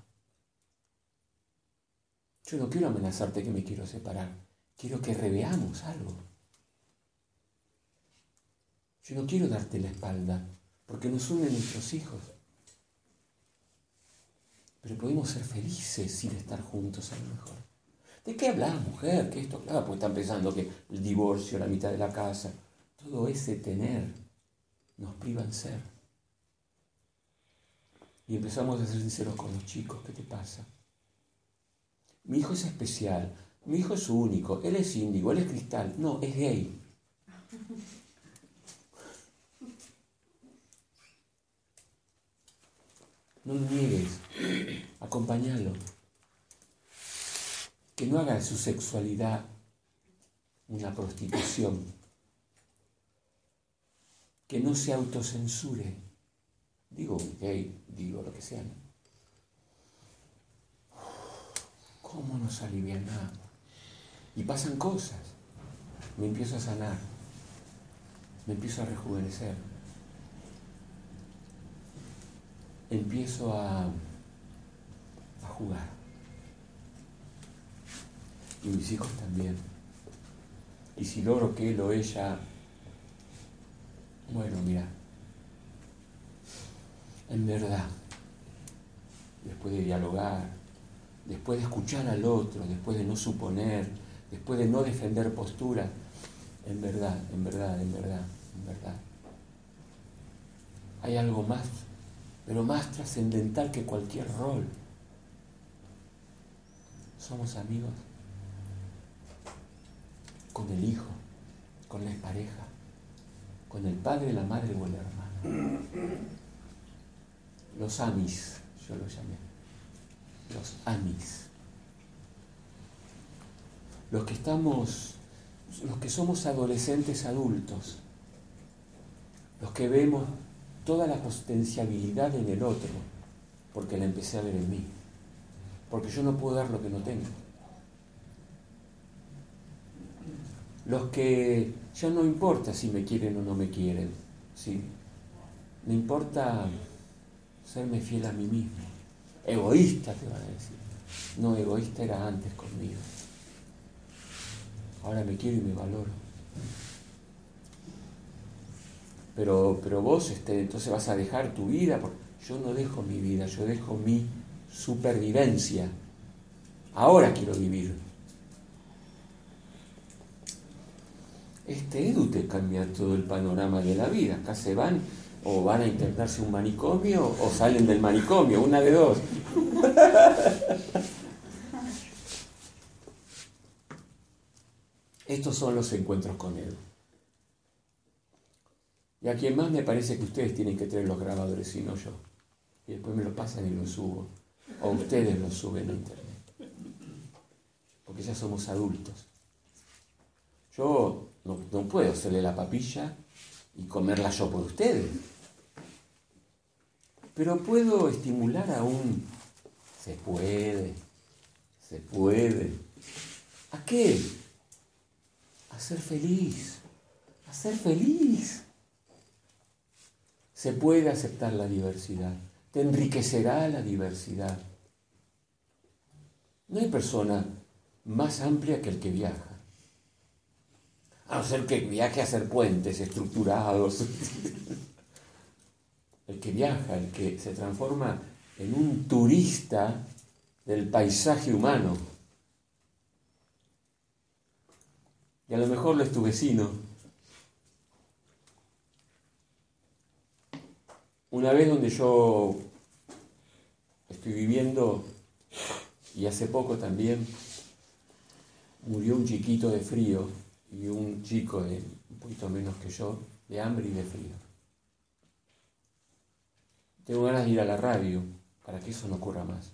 Yo no quiero amenazarte que me quiero separar. Quiero que reveamos algo. Yo no quiero darte la espalda porque nos unen nuestros hijos. Pero podemos ser felices sin estar juntos a lo mejor. ¿De qué hablas, mujer? ¿Qué esto? Claro, pues están pensando que el divorcio, la mitad de la casa, todo ese tener nos privan ser. Y empezamos a ser sinceros con los chicos, ¿qué te pasa? Mi hijo es especial, mi hijo es único, él es índigo, él es cristal, no, es gay. No lo niegues, acompáñalo. Que no haga de su sexualidad una prostitución. Que no se autocensure. Digo gay, digo lo que sea. ¿Cómo nos alivianamos? Y pasan cosas. Me empiezo a sanar. Me empiezo a rejuvenecer empiezo a, a jugar. Y mis hijos también. Y si logro que él o ella, bueno, mira, en verdad, después de dialogar, después de escuchar al otro, después de no suponer, después de no defender postura, en verdad, en verdad, en verdad, en verdad. Hay algo más pero más trascendental que cualquier rol. Somos amigos. con el hijo, con la pareja, con el padre, la madre o el hermano. Los amis, yo lo llamé. Los amis. Los que estamos, los que somos adolescentes adultos, los que vemos toda la potencialidad en el otro, porque la empecé a ver en mí, porque yo no puedo dar lo que no tengo. Los que ya no importa si me quieren o no me quieren, ¿sí? Me importa serme fiel a mí mismo. Egoísta te van a decir. No, egoísta era antes conmigo. Ahora me quiero y me valoro. Pero, pero vos este, entonces vas a dejar tu vida. Yo no dejo mi vida, yo dejo mi supervivencia. Ahora quiero vivir. Este Edu te cambia todo el panorama de la vida. Acá se van o van a internarse un manicomio o salen del manicomio, una de dos. Estos son los encuentros con Edu. Y a quien más me parece que ustedes tienen que traer los grabadores, y no yo. Y después me lo pasan y lo subo. O ustedes lo suben a internet. Porque ya somos adultos. Yo no, puedo hacerle la papilla y comerla yo por ustedes. Pero puedo estimular a un se puede, se puede. ¿A qué? A ser feliz, a ser feliz. Se puede aceptar la diversidad, te enriquecerá la diversidad. No hay persona más amplia que el que viaja. A no ser que viaje a hacer puentes estructurados. el que viaja, el que se transforma en un turista del paisaje humano. Y a lo mejor lo es tu vecino. Una vez donde yo estoy viviendo, y hace poco también, murió un chiquito de frío y un chico de un poquito menos que yo, de hambre y de frío. Tengo ganas de ir a la radio para que eso no ocurra más.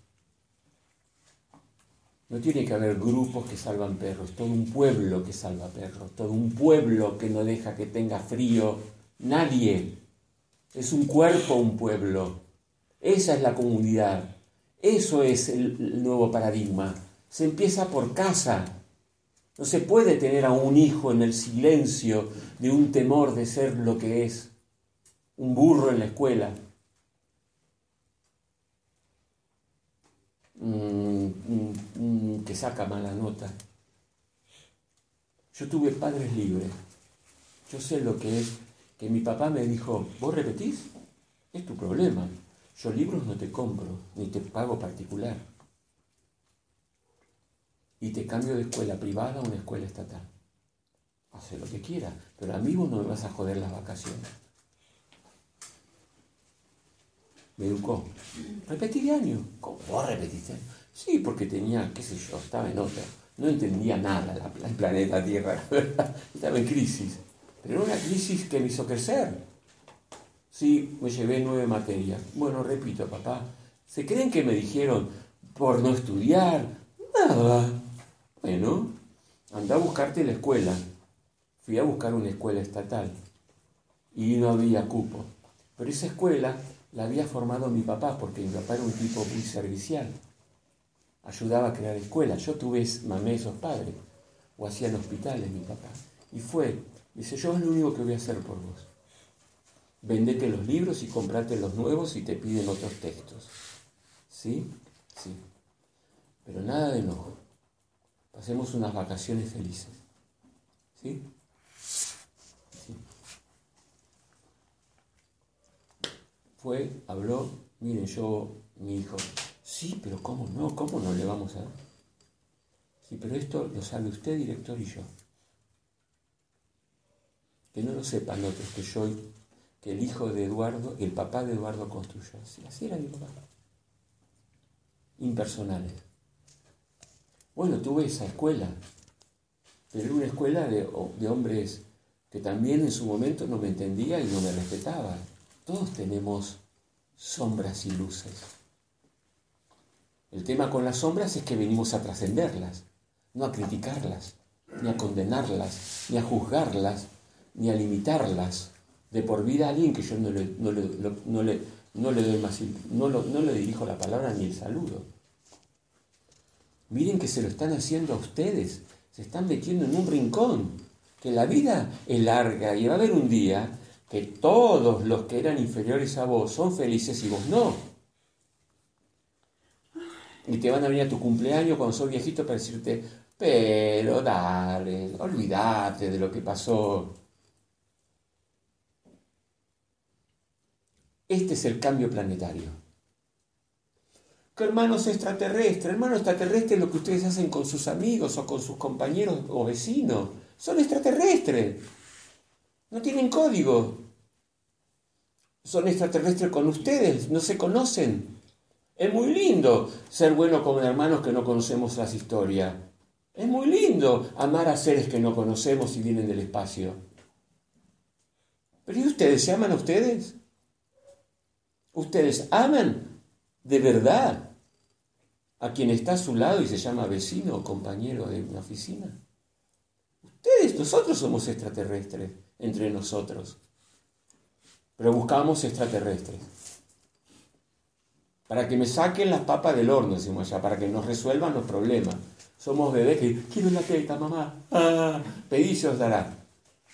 No tiene que haber grupos que salvan perros, todo un pueblo que salva perros, todo un pueblo que no deja que tenga frío, nadie. Es un cuerpo un pueblo. Esa es la comunidad. Eso es el nuevo paradigma. Se empieza por casa. No se puede tener a un hijo en el silencio de un temor de ser lo que es, un burro en la escuela, que saca mala nota. Yo tuve padres libres. Yo sé lo que es que mi papá me dijo, ¿vos repetís? Es tu problema. Yo libros no te compro, ni te pago particular y te cambio de escuela privada a una escuela estatal. Hace lo que quiera, pero a mí vos no me vas a joder las vacaciones. Me educó. Repetí de año. ¿Cómo vos repetiste? Sí, porque tenía, qué sé yo, estaba en otra. No entendía nada la, el planeta Tierra, Estaba en crisis. Pero era una crisis que me hizo crecer. Sí, me llevé nueve materias. Bueno, repito, papá, ¿se creen que me dijeron por no estudiar? Nada. Bueno, anda a buscarte la escuela. Fui a buscar una escuela estatal y no había cupo. Pero esa escuela la había formado mi papá, porque mi papá era un tipo muy servicial. Ayudaba a crear escuelas. Yo tuve, mamé esos padres. O hacían hospitales mi papá. Y fue, dice, yo es lo único que voy a hacer por vos. Vendete los libros y comprate los nuevos y te piden otros textos. ¿Sí? Sí. Pero nada de enojo. Pasemos unas vacaciones felices. ¿Sí? ¿Sí? Fue, habló, miren, yo, mi hijo, sí, pero ¿cómo no? ¿Cómo no le vamos a dar? Sí, pero esto lo sabe usted, director, y yo. Que no lo sepan otros, que yo, que el hijo de Eduardo, el papá de Eduardo construyó así. Así era mi papá. Impersonales. Bueno, tuve esa escuela, Pero era una escuela de, de hombres que también en su momento no me entendía y no me respetaba. Todos tenemos sombras y luces. El tema con las sombras es que venimos a trascenderlas, no a criticarlas, ni a condenarlas, ni a juzgarlas, ni a limitarlas de por vida a alguien que yo no le, no le, no le, no le doy más, no, no le dirijo la palabra ni el saludo. Miren que se lo están haciendo a ustedes, se están metiendo en un rincón, que la vida es larga y va a haber un día que todos los que eran inferiores a vos son felices y vos no. Y te van a venir a tu cumpleaños cuando sos viejito para decirte, pero dale, olvídate de lo que pasó. Este es el cambio planetario. ¿Qué hermanos extraterrestres? Hermanos extraterrestres lo que ustedes hacen con sus amigos o con sus compañeros o vecinos. Son extraterrestres. No tienen código. Son extraterrestres con ustedes, no se conocen. Es muy lindo ser bueno con hermanos que no conocemos las historias. Es muy lindo amar a seres que no conocemos y vienen del espacio. Pero ¿y ustedes? ¿Se aman a ustedes? ¿Ustedes aman de verdad a quien está a su lado y se llama vecino o compañero de una oficina? Ustedes, nosotros somos extraterrestres entre nosotros. Pero buscamos extraterrestres. Para que me saquen las papas del horno, decimos allá, para que nos resuelvan los problemas. Somos bebés que quiero la teta, mamá. Ah, pedillos dará.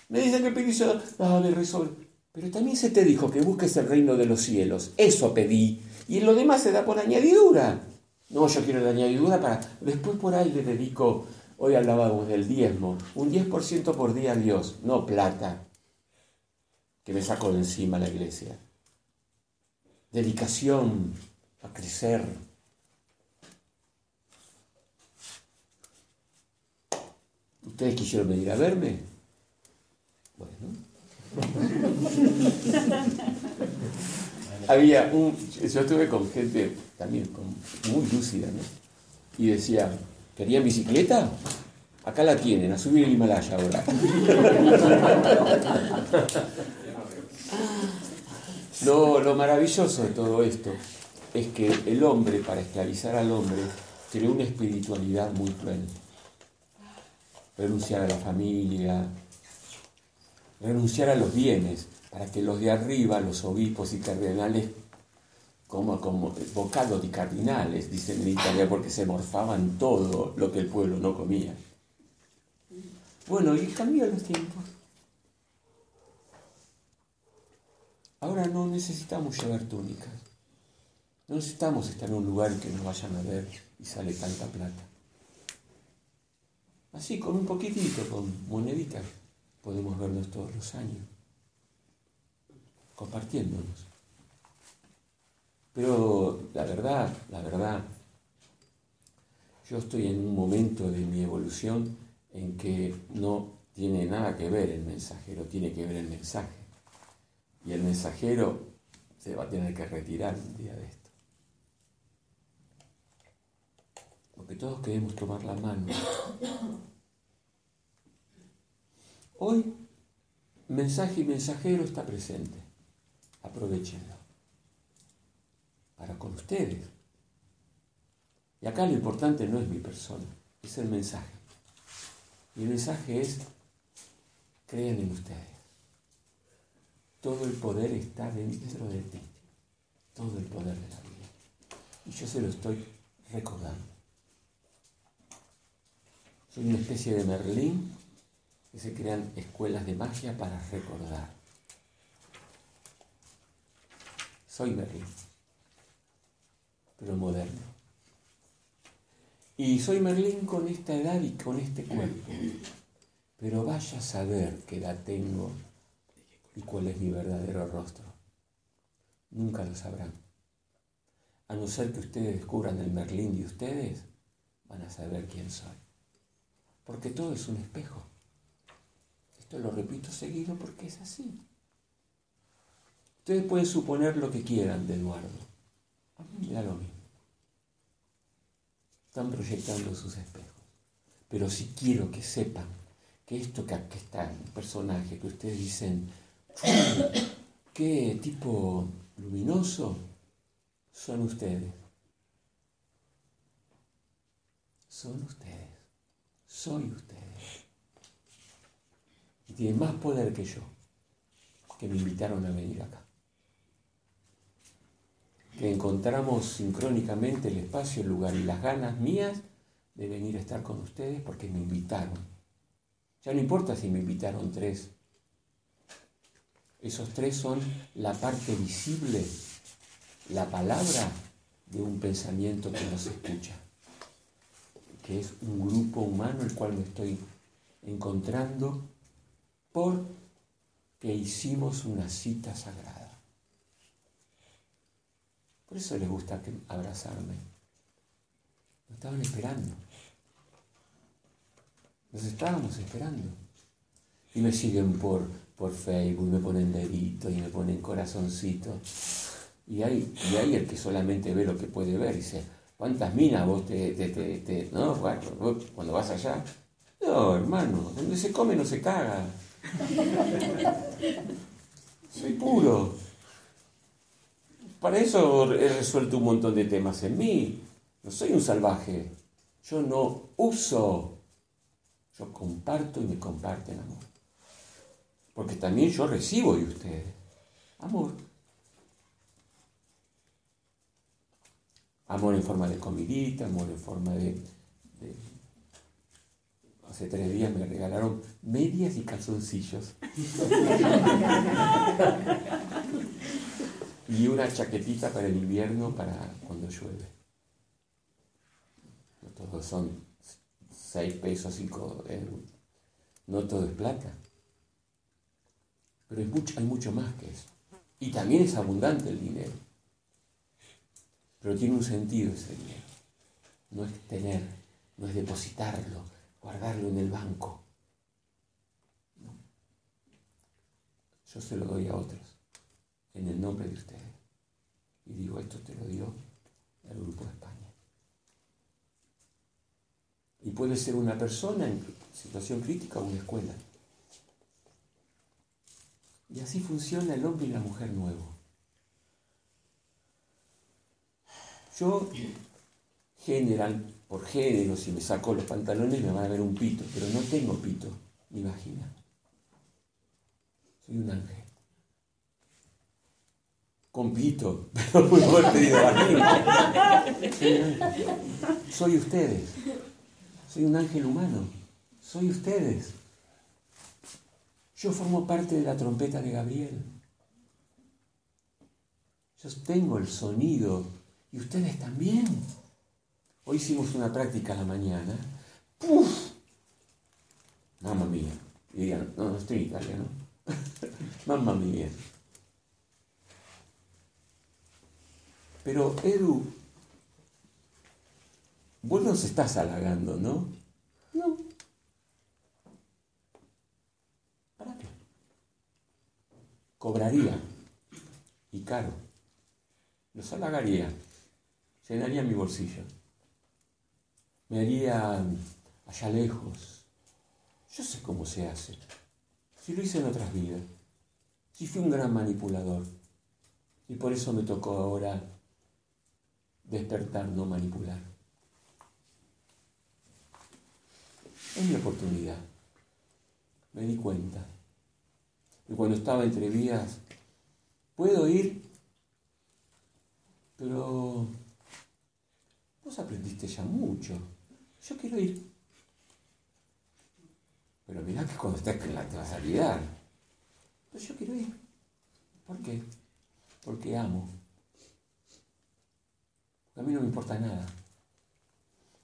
Me dicen que pedillos ah, me resuelve. Pero también se te dijo que busques el reino de los cielos. Eso pedí. Y lo demás se da por añadidura. No, yo quiero la añadidura para... Después por ahí le dedico, hoy hablábamos del diezmo, un 10% por día a Dios, no plata, que me saco de encima la iglesia. Dedicación a crecer. ¿Ustedes quisieron venir a verme? Bueno. Había un, yo estuve con gente también muy lúcida, ¿no? Y decía, ¿querían bicicleta? Acá la tienen, a subir el Himalaya ahora. Lo, lo maravilloso de todo esto es que el hombre, para esclavizar al hombre, creó una espiritualidad muy cruel. Renunciar a la familia, renunciar a los bienes, para que los de arriba, los obispos y cardenales, como, como bocado de cardinales, dicen en Italia, porque se morfaban todo lo que el pueblo no comía. Bueno, y cambió los tiempos. Ahora no necesitamos llevar túnicas. No necesitamos estar en un lugar que nos vayan a ver y sale tanta plata. Así, con un poquitito, con moneditas podemos vernos todos los años, compartiéndonos. Pero la verdad, la verdad, yo estoy en un momento de mi evolución en que no tiene nada que ver el mensajero, tiene que ver el mensaje. Y el mensajero se va a tener que retirar un día de esto. Porque todos queremos tomar la mano Hoy, mensaje y mensajero está presente. Aprovechenlo. Para con ustedes. Y acá lo importante no es mi persona, es el mensaje. Y el mensaje es, crean en ustedes. Todo el poder está dentro de ti. Todo el poder de la vida. Y yo se lo estoy recordando. Soy una especie de Merlín que se crean escuelas de magia para recordar. Soy Merlín, pero moderno. Y soy Merlín con esta edad y con este cuerpo. Pero vaya a saber qué edad tengo y cuál es mi verdadero rostro. Nunca lo sabrán. A no ser que ustedes descubran el Merlín de ustedes, van a saber quién soy. Porque todo es un espejo. Esto lo repito seguido porque es así. Ustedes pueden suponer lo que quieran de Eduardo. A mí me da lo mismo. Están proyectando sus espejos. Pero si quiero que sepan que esto que aquí está, un personaje que ustedes dicen, qué tipo luminoso, son ustedes. Son ustedes. Soy ustedes. Y tienen más poder que yo, que me invitaron a venir acá. Que encontramos sincrónicamente el espacio, el lugar y las ganas mías de venir a estar con ustedes porque me invitaron. Ya no importa si me invitaron tres. Esos tres son la parte visible, la palabra de un pensamiento que nos escucha, que es un grupo humano el cual me estoy encontrando porque hicimos una cita sagrada. Por eso les gusta abrazarme. Me estaban esperando. Nos estábamos esperando. Y me siguen por, por Facebook, me ponen dedito y me ponen corazoncito. Y hay, y hay el que solamente ve lo que puede ver y dice, ¿cuántas minas vos te, te, te, no? cuando vas allá. No, hermano, donde se come no se caga. Soy puro. Para eso he resuelto un montón de temas en mí. No soy un salvaje. Yo no uso. Yo comparto y me comparten amor. Porque también yo recibo de ustedes amor. Amor en forma de comidita, amor en forma de, Hace tres días me regalaron medias y calzoncillos. y una chaquetita para el invierno para cuando llueve. No todos son seis pesos, cinco euros. No todo es plata. Pero hay mucho, hay mucho más que eso. Y también es abundante el dinero. Pero tiene un sentido ese dinero. No es tener, no es depositarlo, guardarlo en el banco. Yo se lo doy a otros, en el nombre de ustedes. Y digo, esto te lo dio el Grupo de España. Y puede ser una persona en situación crítica o una escuela. Y así funciona el hombre y la mujer nuevo. Yo, general, por género, si me saco los pantalones me van a ver un pito, pero no tengo pito ni vagina. Soy un ángel. Con pito, pero muy fuerte vagina. Soy Soy ustedes. Soy un ángel humano. Soy ustedes. Yo formo parte de la trompeta de Gabriel. Yo tengo el sonido y ustedes también. Hoy hicimos una práctica a la mañana. ¡Puf! Mamma mía. Y digan, no, no estoy en Italia, ¿no? Mamma mía. Pero Edu, vos nos estás halagando, ¿no? No. ¿Para qué? Cobraría. Y caro. Los halagaría. Llenaría mi bolsillo me haría allá lejos. Yo sé cómo se hace. Si lo hice en otras vidas. Si fui un gran manipulador. Y por eso me tocó ahora despertar, no manipular. Es mi oportunidad. Me di cuenta. Y cuando estaba entre vías, puedo ir, pero vos aprendiste ya mucho. Yo quiero ir. Pero mirá que cuando estés en la te vas a olvidar. Pero yo quiero ir. ¿Por qué? Porque amo. a mí no me importa nada.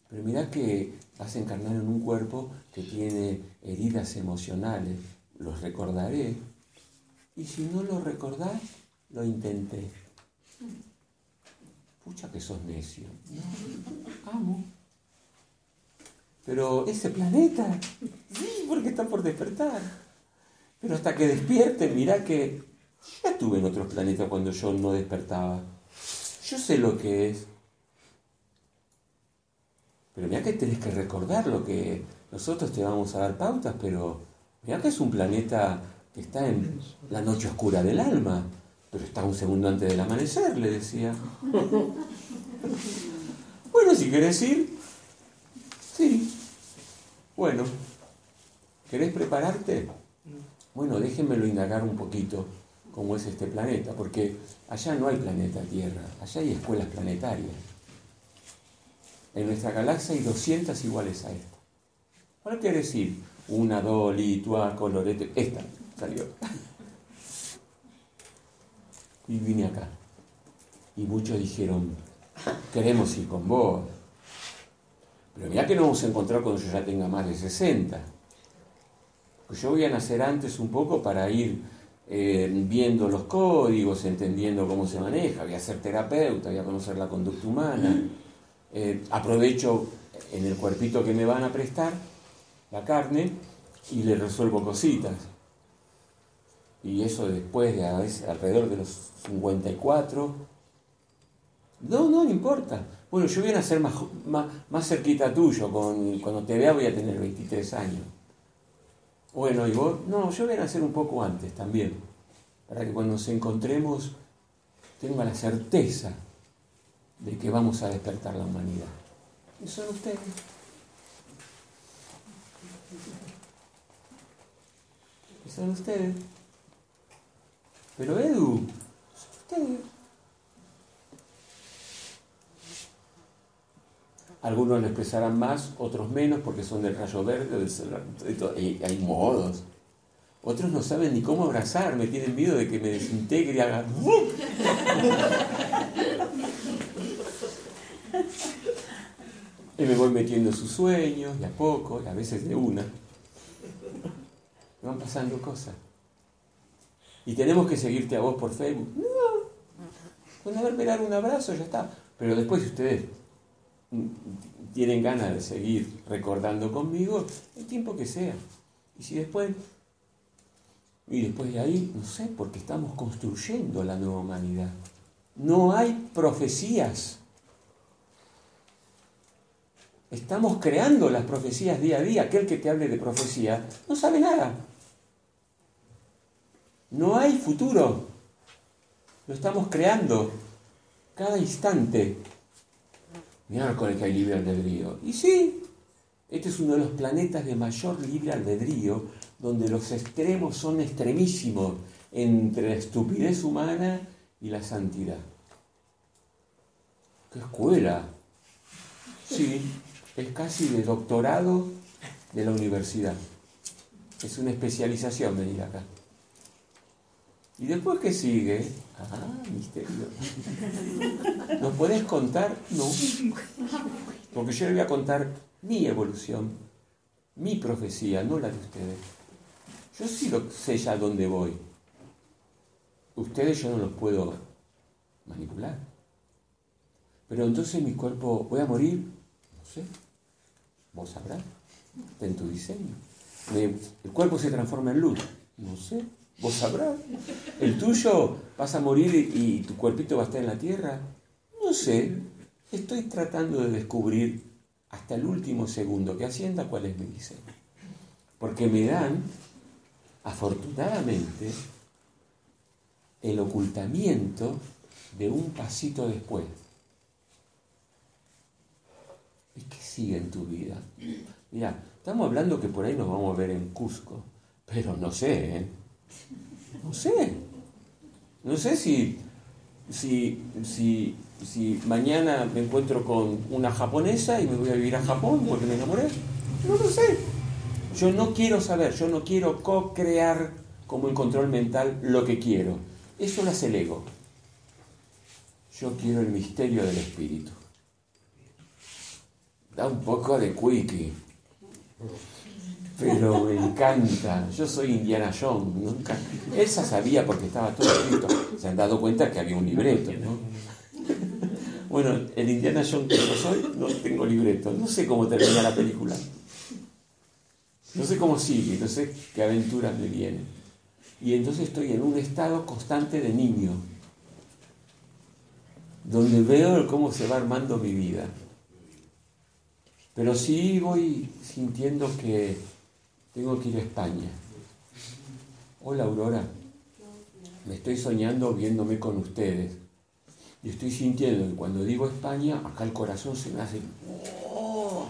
Pero mirá que vas a encarnar en un cuerpo que tiene heridas emocionales. Los recordaré. Y si no lo recordás, lo intenté. Pucha que sos necio. amo. Pero ese planeta, sí, porque está por despertar. Pero hasta que despierte, mirá que ya estuve en otros planetas cuando yo no despertaba. Yo sé lo que es. Pero mira que tenés que recordar lo que, nosotros te vamos a dar pautas, pero mira que es un planeta que está en la noche oscura del alma, pero está un segundo antes del amanecer, le decía. Bueno, si querés ir, sí. Bueno, ¿querés prepararte? Bueno, déjenmelo indagar un poquito cómo es este planeta, porque allá no hay planeta Tierra, allá hay escuelas planetarias. En nuestra galaxia hay 200 iguales a esta. ¿Para qué decir? Una, dos, litua, colorete. Esta salió. Y vine acá. Y muchos dijeron, queremos ir con vos. Pero mira que no vamos a encontrar cuando yo ya tenga más de 60. Pues yo voy a nacer antes un poco para ir eh, viendo los códigos, entendiendo cómo se maneja, voy a ser terapeuta, voy a conocer la conducta humana. Eh, aprovecho en el cuerpito que me van a prestar, la carne, y le resuelvo cositas. Y eso después de a veces, alrededor de los 54. No, no, no importa. Bueno, yo voy a ser más, más, cerquita tuyo, con, cuando te vea voy a tener 23 años. Bueno, y vos, no, yo voy a nacer un poco antes también, para que cuando nos encontremos tenga la certeza de que vamos a despertar la humanidad. Y son ustedes. Son ustedes. Pero Edu, son ustedes. Algunos lo expresarán más, otros menos, porque son del rayo verde, del celular. Hay modos. Otros no saben ni cómo abrazarme, tienen miedo de que me desintegre y haga. Y me voy metiendo en sus sueños, y a poco, y a veces de una. Me van pasando cosas. Y tenemos que seguirte a vos por Facebook. No. Con haberme dado un abrazo ya está. Pero después, si ustedes tienen ganas de seguir recordando conmigo, el tiempo que sea. Y si después, y después de ahí, no sé, porque estamos construyendo la nueva humanidad. No hay profecías. Estamos creando las profecías día a día. Aquel que te hable de profecía no sabe nada. No hay futuro. Lo estamos creando cada instante miércoles que hay libre albedrío. Y sí, este es uno de los planetas de mayor libre albedrío, donde los extremos son extremísimos entre la estupidez humana y la santidad. ¡Qué escuela! Sí, es casi de doctorado de la universidad. Es una especialización venir acá. ¿Y después qué sigue? Ah, misterio. ¿Nos podés contar? No. Porque yo le voy a contar mi evolución, mi profecía, no la de ustedes. Yo sí lo sé ya dónde voy. Ustedes yo no los puedo manipular. Pero entonces mi cuerpo, ¿voy a morir? No sé. Vos sabrás. Está en tu diseño. El cuerpo se transforma en luz. No sé. Vos sabrás. ¿El tuyo vas a morir y, tu cuerpito va a estar en la tierra? No sé. Estoy tratando de descubrir hasta el último segundo que Hacienda cuál es mi diseño. Porque me dan, afortunadamente, el ocultamiento de un pasito después. ¿Y qué sigue en tu vida? Mira, estamos hablando que por ahí nos vamos a ver en Cusco, pero no sé, ¿eh? No sé. No sé si, si, si, si mañana me encuentro con una japonesa y me voy a vivir a Japón porque me enamoré. No lo sé. Yo no quiero saber, yo no quiero co-crear como en control mental lo que quiero. Eso lo hace el ego. Yo quiero el misterio del espíritu. Da un poco de quickie pero me encanta. Yo soy Indiana Jones. Nunca... Esa sabía porque estaba todo escrito. Se han dado cuenta que había un libreto, ¿no? Bueno, el Indiana Jones que yo soy, no tengo libreto. No sé cómo termina la película. No sé cómo sigue, no sé qué aventuras me vienen. Y entonces estoy en un estado constante de niño, donde veo cómo se va armando mi vida. Pero sí voy sintiendo que tengo que ir a España. Hola Aurora, me estoy soñando viéndome con ustedes. Y estoy sintiendo que cuando digo España, acá el corazón se me hace... ¡Oh!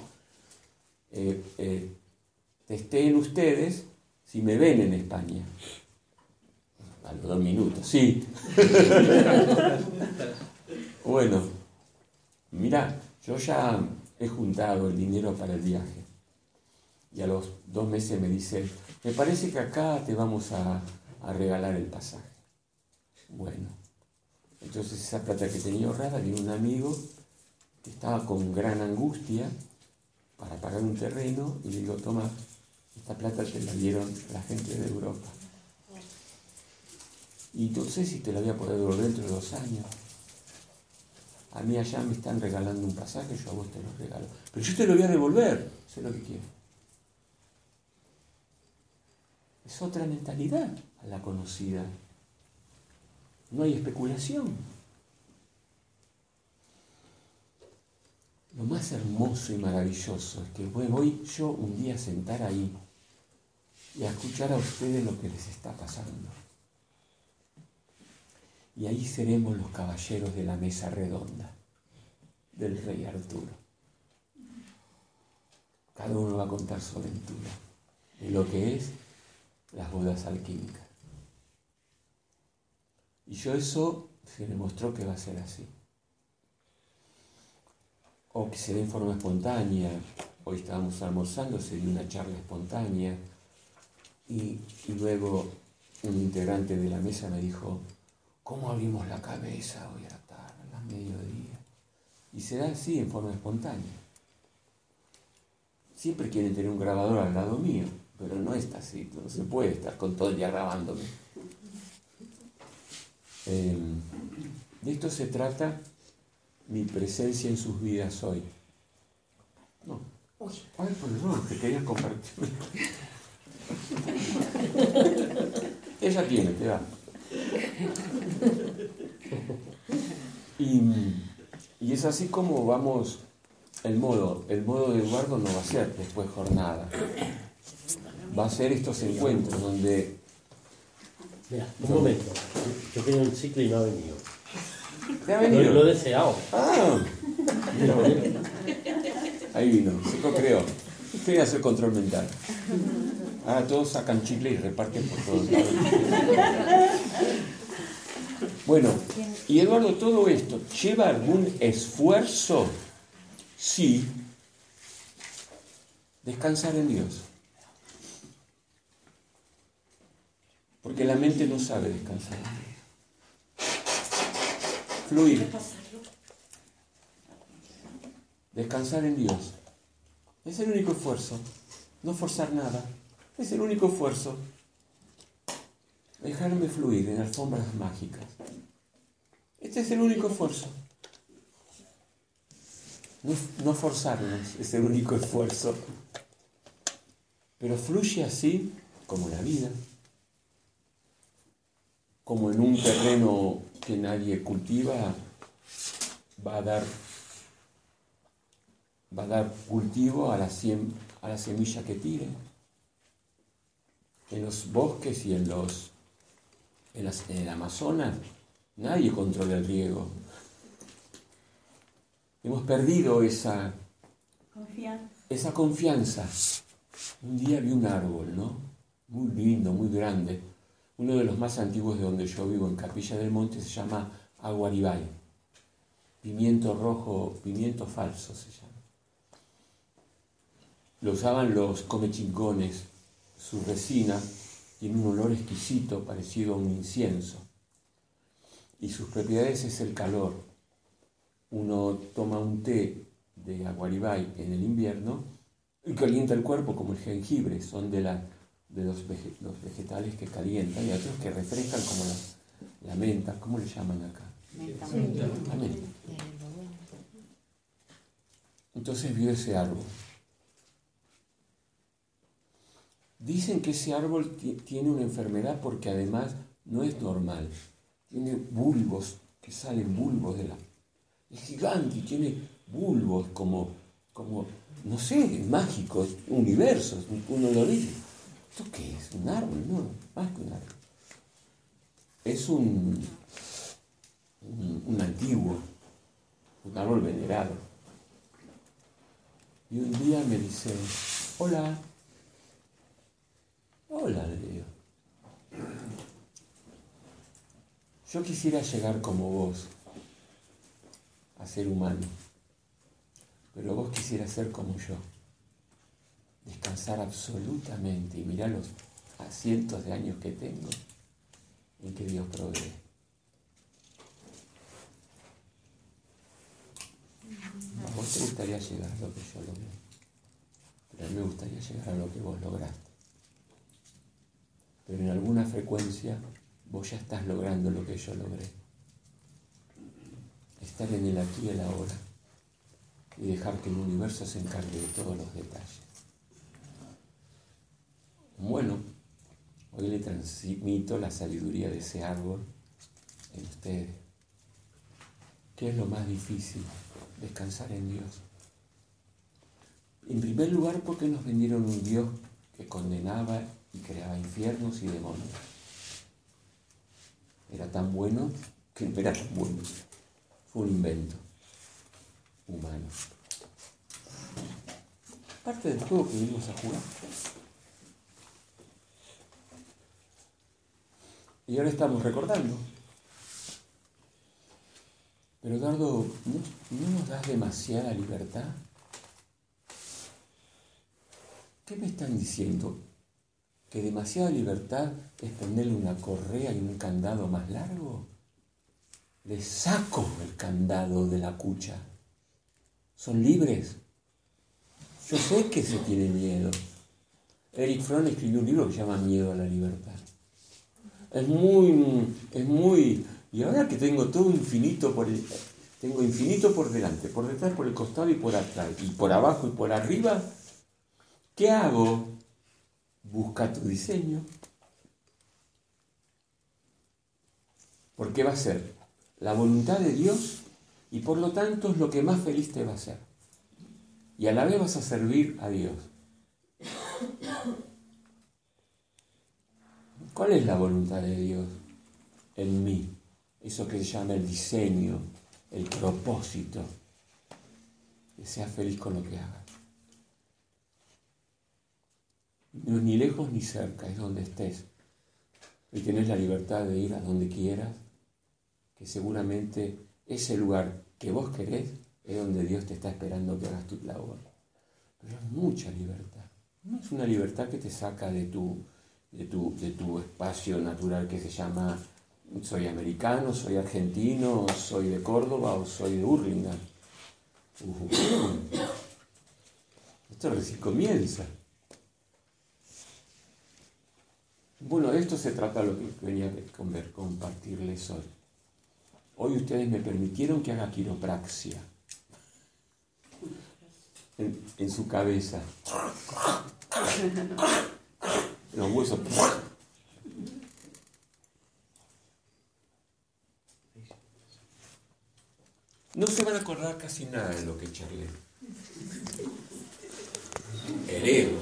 Eh, eh, ustedes si me ven en España. A los dos minutos, sí. bueno, mira, yo ya he juntado el dinero para el viaje. Y a los dos meses me dice, me parece que acá te vamos a regalar el pasaje. Bueno, entonces esa plata que tenía ahorrada, viene un amigo que estaba con gran angustia para pagar un terreno y le digo, toma, esta plata te la dieron la gente de Europa. Y no sé si te la voy a poder devolver dentro de dos años. A mí allá me están regalando un pasaje, yo a vos te lo regalo. Pero yo te lo voy a devolver, sé lo que quiero. Es otra mentalidad a la conocida. No hay especulación. Lo más hermoso y maravilloso es que voy yo un día a sentar ahí y a escuchar a ustedes lo que les está pasando. Y ahí seremos los caballeros de la mesa redonda del rey Arturo. Cada uno va a contar su aventura de lo que es las bodas alquímicas. Y yo eso se demostró que va a ser así. O que se dé en forma espontánea. Hoy estábamos almorzando, se dio una charla espontánea. Y, luego un integrante de la mesa me dijo, ¿cómo abrimos la cabeza hoy a la tarde, a las mediodía? Y se da así, en forma espontánea. Siempre quieren tener un grabador al lado mío, pero no está así, no se puede estar con todo el día grabándome. Eh, de esto se trata mi presencia en sus vidas hoy. No. Ay, perdón, te quería compartir. Ella tiene, te da. Y, y, es así como vamos, el modo, el modo de Eduardo no va a ser después jornada. Va a ser estos encuentros donde... Mira, un momento. Yo tengo un ciclo y no ha venido. ¿Te ha venido? Lo, lo he deseado. Ah, ahí vino, se creo. Usted hace control mental. Ah, todos sacan chicle y reparten por todos lados. Bueno, y Eduardo, todo esto, ¿lleva algún esfuerzo? Sí. Descansar en Dios. Porque la mente no sabe descansar. Fluir. Descansar en Dios. Es el único esfuerzo. No forzar nada. Es el único esfuerzo. Dejarme fluir en alfombras mágicas. Este es el único esfuerzo. No, no forzarnos es el único esfuerzo. Pero fluye así como la vida. Como en un terreno que nadie cultiva, va a dar, va a dar cultivo a la, siem, a la semilla que tire. En los bosques y en los en, las, en el Amazonas nadie controla el riego. Hemos perdido esa Confianza. esa confianza. Un día vi un árbol, ¿no? Muy lindo, muy grande. Uno de los más antiguos de donde yo vivo, en Capilla del Monte, se llama aguaribay. Pimiento rojo, pimiento falso se llama. Lo usaban los comechingones. Su resina tiene un olor exquisito parecido a un incienso. Y sus propiedades es el calor. Uno toma un té de aguaribay en el invierno y calienta el cuerpo como el jengibre, son de, la, de los, vege, los, vegetales que calientan y otros que refrescan como la, la menta, ¿cómo le llaman acá? Menta. La menta. Entonces vio ese árbol. Dicen que ese árbol tiene una enfermedad porque además no es normal. Tiene bulbos, que salen bulbos de la... Es gigante y tiene bulbos como, como, no sé, mágico, universo, uno lo dice. ¿Esto qué es? ¿Un árbol? No, más que un árbol. Es un, un, antiguo, un árbol venerado. Y un día me dice, hola, hola, le. Yo quisiera llegar como vos a ser humano, pero vos quisieras ser como yo, descansar absolutamente y mirar los cientos de años que tengo en que Dios provee. A vos te gustaría llegar a lo que yo logré, pero a mí me gustaría llegar a lo que vos lograste. Pero en alguna frecuencia vos ya estás logrando lo que yo logré. Estar en el aquí y el ahora y dejar que el universo se encargue de todos los detalles. Bueno, hoy le transmito la sabiduría de ese árbol en ustedes. ¿Qué es lo más difícil? Descansar en Dios. En primer lugar, porque nos vendieron un Dios que condenaba y creaba infiernos y demonios. Era tan bueno que no era tan bueno. Fue un invento humano. Parte del juego que vinimos a jugar. Y ahora estamos recordando. Pero Eduardo, ¿no, ¿no nos das demasiada libertad? ¿Qué me están diciendo? que demasiada libertad es ponerle una correa y un candado más largo? Le saco el candado de la cucha. Son libres. Yo sé que se tiene miedo. Eric Fromm escribió un libro que se llama Miedo a la libertad. Es muy, es muy, y ahora que tengo todo infinito por el, tengo infinito por delante, por detrás, por el costado y por atrás, y por abajo y por arriba, ¿qué hago? busca tu diseño. Porque va a ser la voluntad de Dios y por lo tanto es lo que más feliz te va a hacer. Y a la vez vas a servir a Dios. ¿Cuál es la voluntad de Dios en mí? Eso que se llama el diseño, el propósito. Que seas feliz con lo que hagas. No ni lejos ni cerca, es donde estés. Y tienes la libertad de ir a donde quieras, que seguramente ese lugar que vos querés es donde Dios te está esperando que hagas tu labor. Pero es mucha libertad. No es una libertad que te saca de tu, de tu, de tu espacio natural que se llama soy americano, soy argentino, soy de Córdoba o soy de Hurlingham. Esto recién comienza. Bueno, esto se trata de lo que venía a compartirles hoy. Hoy ustedes me permitieron que haga quiropraxia en, su cabeza. No se van a acordar casi nada de lo que charlé. El ego,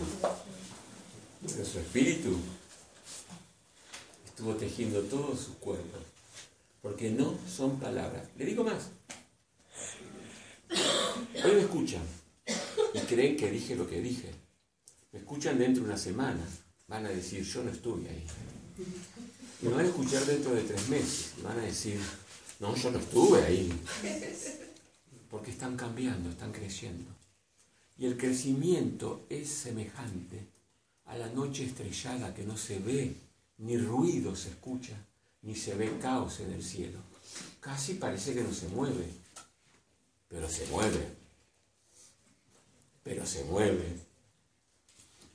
pero su espíritu estuvo tejiendo todo su cuerpo. Porque no son palabras. Le digo más. Hoy me escuchan y creen que dije lo que dije. Me escuchan dentro de una semana. Van a decir, yo no estuve ahí. Me van a escuchar dentro de tres meses. Van a decir, no, yo no estuve ahí. Porque están cambiando, están creciendo. Y el crecimiento es semejante a la noche estrellada que no se ve ni ruido se escucha, ni se ve caos en el cielo. Casi parece que no se mueve, pero se mueve, pero se mueve.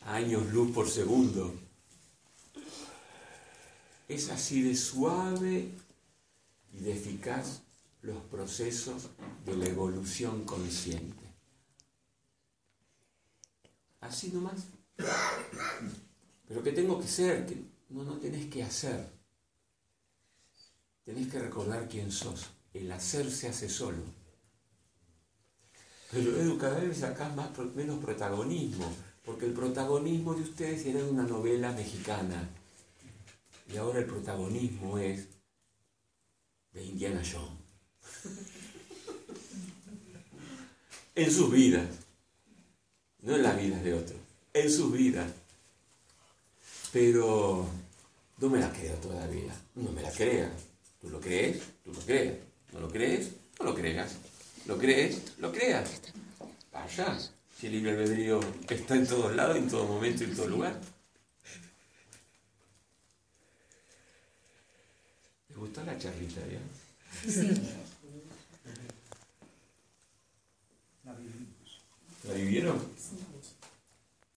Años luz por segundo. Es así de suave y de eficaz los procesos de la evolución consciente. Así nomás. Pero que tengo que ser, no, no tenés que hacer. Tenés que recordar quién sos. El hacer se hace solo. Pero Edu, cada vez sacás más, menos protagonismo, porque el protagonismo de ustedes era de una novela mexicana. Y ahora el protagonismo es de Indiana Jones. en sus vidas, no en las vidas de otros, en sus vidas. Pero no me la creo todavía, no me la creas. ¿Tú lo crees? ¿Tú lo crees? ¿No lo crees? No lo creas. ¿Lo crees? ¿Lo creas? Vaya, si el libre albedrío está en todos lados, en todo momento y en todo lugar. ¿Les gustó la charlita ya? Sí. ¿La vivimos? ¿La vivieron? Sí.